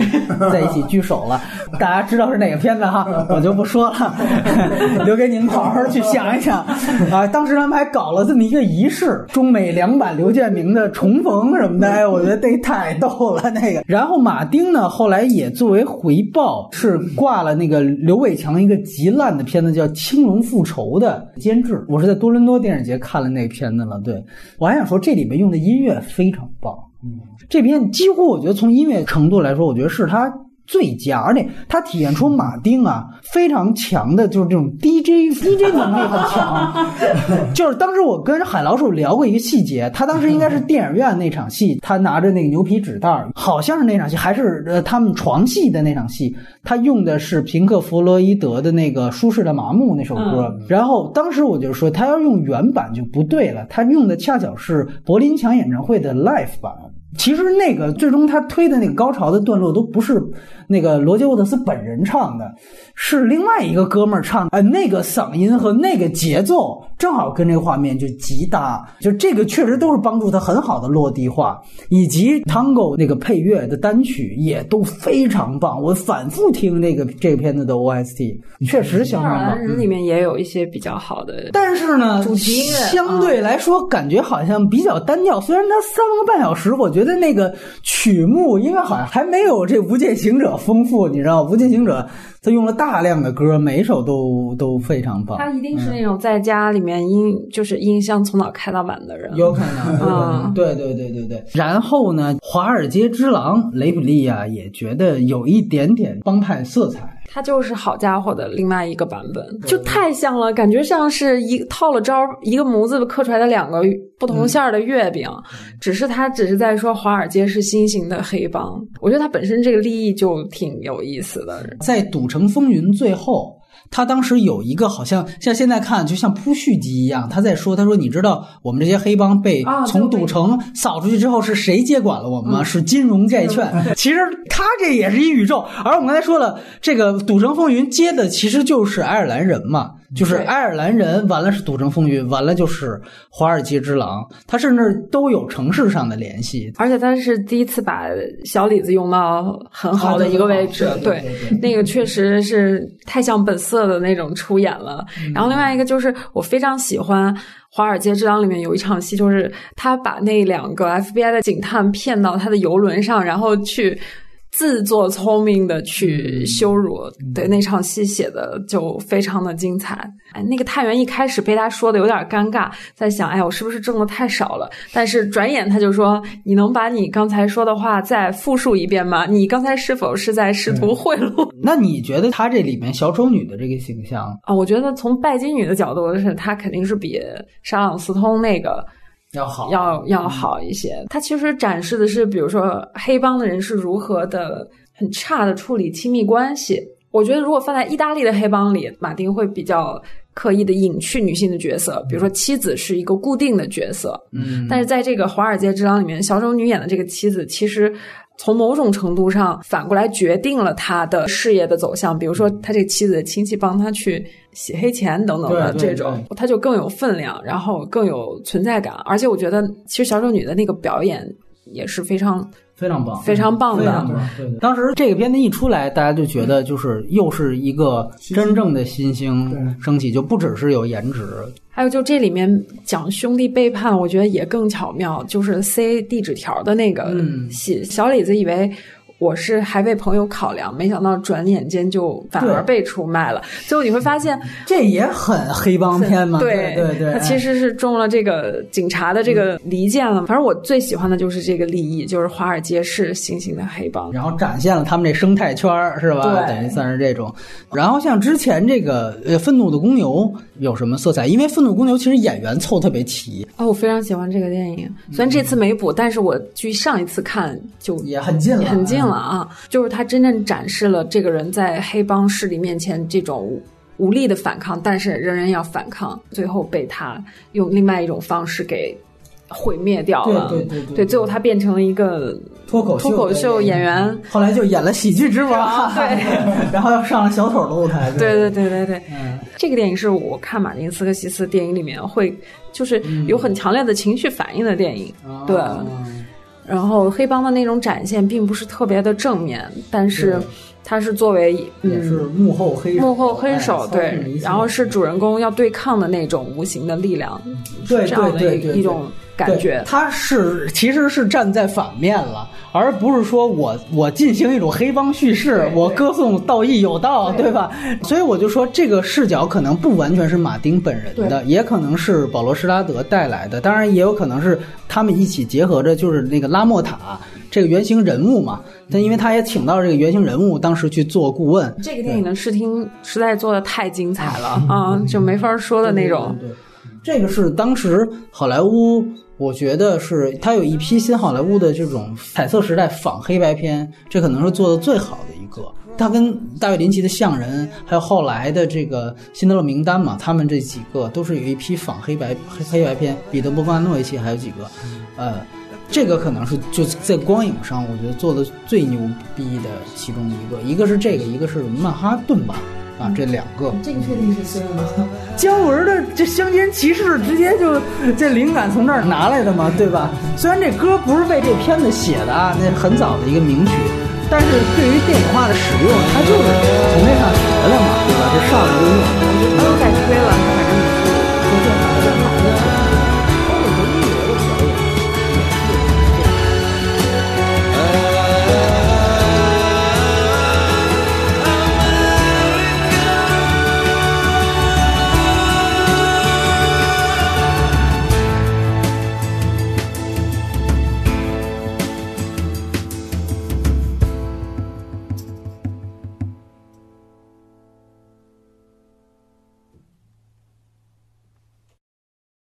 在一起聚首了。大家知道是哪个片子哈？我就不说了，留给你们好好去想一想啊。当时他们还搞了这么一个仪式，中美两版刘建明的重逢什么的，哎，我觉得这太逗了那个。然后马。马丁呢，后来也作为回报，是挂了那个刘伟强一个极烂的片子，叫《青龙复仇》的监制。我是在多伦多电影节看了那片子了。对我还想说，这里面用的音乐非常棒。嗯，这片几乎我觉得从音乐程度来说，我觉得是他。最佳，而且它体现出马丁啊非常强的，就是这种 DJ DJ 能力很强。就是当时我跟海老鼠聊过一个细节，他当时应该是电影院那场戏，他拿着那个牛皮纸袋儿，好像是那场戏，还是呃他们床戏的那场戏，他用的是平克·弗洛伊德的那个《舒适的麻木》那首歌。然后当时我就说，他要用原版就不对了，他用的恰巧是柏林墙演唱会的 live 版。其实那个最终他推的那个高潮的段落都不是那个罗杰沃特斯本人唱的，是另外一个哥们儿唱。呃，那个嗓音和那个节奏正好跟这个画面就极搭，就这个确实都是帮助他很好的落地化，以及 Tango 那个配乐的单曲也都非常棒。我反复听那个这个片子的 OST，确实相当棒。人里面也有一些比较好的，但是呢，主题音乐相对来说感觉好像比较单调。虽然它三个半小时，我觉得那个曲目应该好像还没有这《无间行者》丰富，你知道，《无间行者》它用了大量的歌，每一首都都非常棒。他一定是那种在家里面音就是音箱从早开到晚的人。有可能，有可能，对对对对对。然后呢，《华尔街之狼》雷普利亚也觉得有一点点帮派色彩。它就是好家伙的另外一个版本，就太像了，感觉像是一套了招，一个模子刻出来的两个不同馅儿的月饼，只是它只是在说华尔街是新型的黑帮。我觉得它本身这个立意就挺有意思的。在《赌城风云》最后，他当时有一个好像像现在看就像铺续集一样，他在说，他说你知道我们这些黑帮被啊从赌城扫出去之后是谁接管了我们吗？是金融债券。其实他这也是一宇宙，而我们刚才说了，这个《赌城风云》接的其实就是爱尔兰人嘛。就是爱尔兰人，完了是赌城风云，完了就是华尔街之狼，他甚至都有城市上的联系。而且他是第一次把小李子用到很好的一个位置，对对对那个确实是太像本色的那种出演了。然后另外一个就是我非常喜欢《华尔街之狼》里面有一场戏，就是他把那两个 FBI 的警探骗到他的游轮上，然后去。自作聪明的去羞辱，对那场戏写的就非常的精彩。哎，那个探员一开始被他说的有点尴尬，在想，哎，我是不是挣的太少了？但是转眼他就说：“你能把你刚才说的话再复述一遍吗？你刚才是否是在试图贿赂？” 那你觉得他这里面小丑女的这个形象啊，我觉得从拜金女的角度是，她肯定是比沙朗斯通那个要好？要要好一些。它其实展示的是，比如说黑帮的人是如何的很差的处理亲密关系。我觉得如果放在意大利的黑帮里，马丁会比较刻意的隐去女性的角色，比如说妻子是一个固定的角色。嗯，但是在这个《华尔街之狼》里面，小丑女演的这个妻子，其实从某种程度上反过来决定了他的事业的走向。比如说，他这个妻子的亲戚帮他去洗黑钱等等的这种，他就更有分量，然后更有存在感。而且我觉得，其实小丑女的那个表演也是非常非常棒，非常棒的非常棒。对对当时这个片子一出来，大家就觉得就是又是一个真正的新星升起，就不只是有颜值。还有就这里面讲兄弟背叛，我觉得也更巧妙，就是塞递纸条的那个嗯戏，小李子以为。我是还为朋友考量，没想到转眼间就反而被出卖了。最后你会发现，这也很黑帮片嘛？对对对，他其实是中了这个警察的这个离间了。反正我最喜欢的就是这个利益，就是华尔街是新型的黑帮，然后展现了他们这生态圈是吧？对，等于算是这种。然后像之前这个呃，愤怒的公牛有什么色彩？因为愤怒公牛其实演员凑特别齐。哦，我非常喜欢这个电影，虽然这次没补，但是我距上一次看就也很近了，很近了。啊，就是他真正展示了这个人在黑帮势力面前这种无力的反抗，但是仍然要反抗，最后被他用另外一种方式给毁灭掉了。对对对对，对，最后他变成了一个脱口脱口秀演员，后来就演了《喜剧之王》，对，然后又上了小丑的舞台。对。对对对对，嗯，这个电影是我看马丁斯科西斯电影里面会就是有很强烈的情绪反应的电影，嗯、对。然后黑帮的那种展现并不是特别的正面，但是它是作为也是幕后黑手幕后黑手对，然后是主人公要对抗的那种无形的力量，对这样的一种感觉。他是其实是站在反面了，而不是说我我进行一种黑帮叙事，我歌颂道义有道，对吧？所以我就说这个视角可能不完全是马丁本人的，也可能是保罗施拉德带来的，当然也有可能是他们一起结合着，就是那个拉莫塔这个原型人物嘛。但因为他也请到这个原型人物，当时去做顾问。这个电影的视听实在做的太精彩了 啊，就没法说的那种。对，这个是当时好莱坞，我觉得是他有一批新好莱坞的这种彩色时代仿黑白片，这可能是做的最好的一个。他跟大卫林奇的《象人》，还有后来的这个《辛德勒名单》嘛，他们这几个都是有一批仿黑白黑黑白片，彼得·伯格曼诺维奇还有几个，呃，这个可能是就在光影上，我觉得做的最牛逼的其中一个，一个是这个，一个是曼哈顿版啊，这两个。这个确定是孙吗？姜文的这《乡间骑士》直接就这灵感从这儿拿来的嘛，对吧？虽然这歌不是为这片子写的啊，那很早的一个名曲。但是对于电影化的使用，它就是从那上学的嘛，对吧？这上来就用，不用再吹了。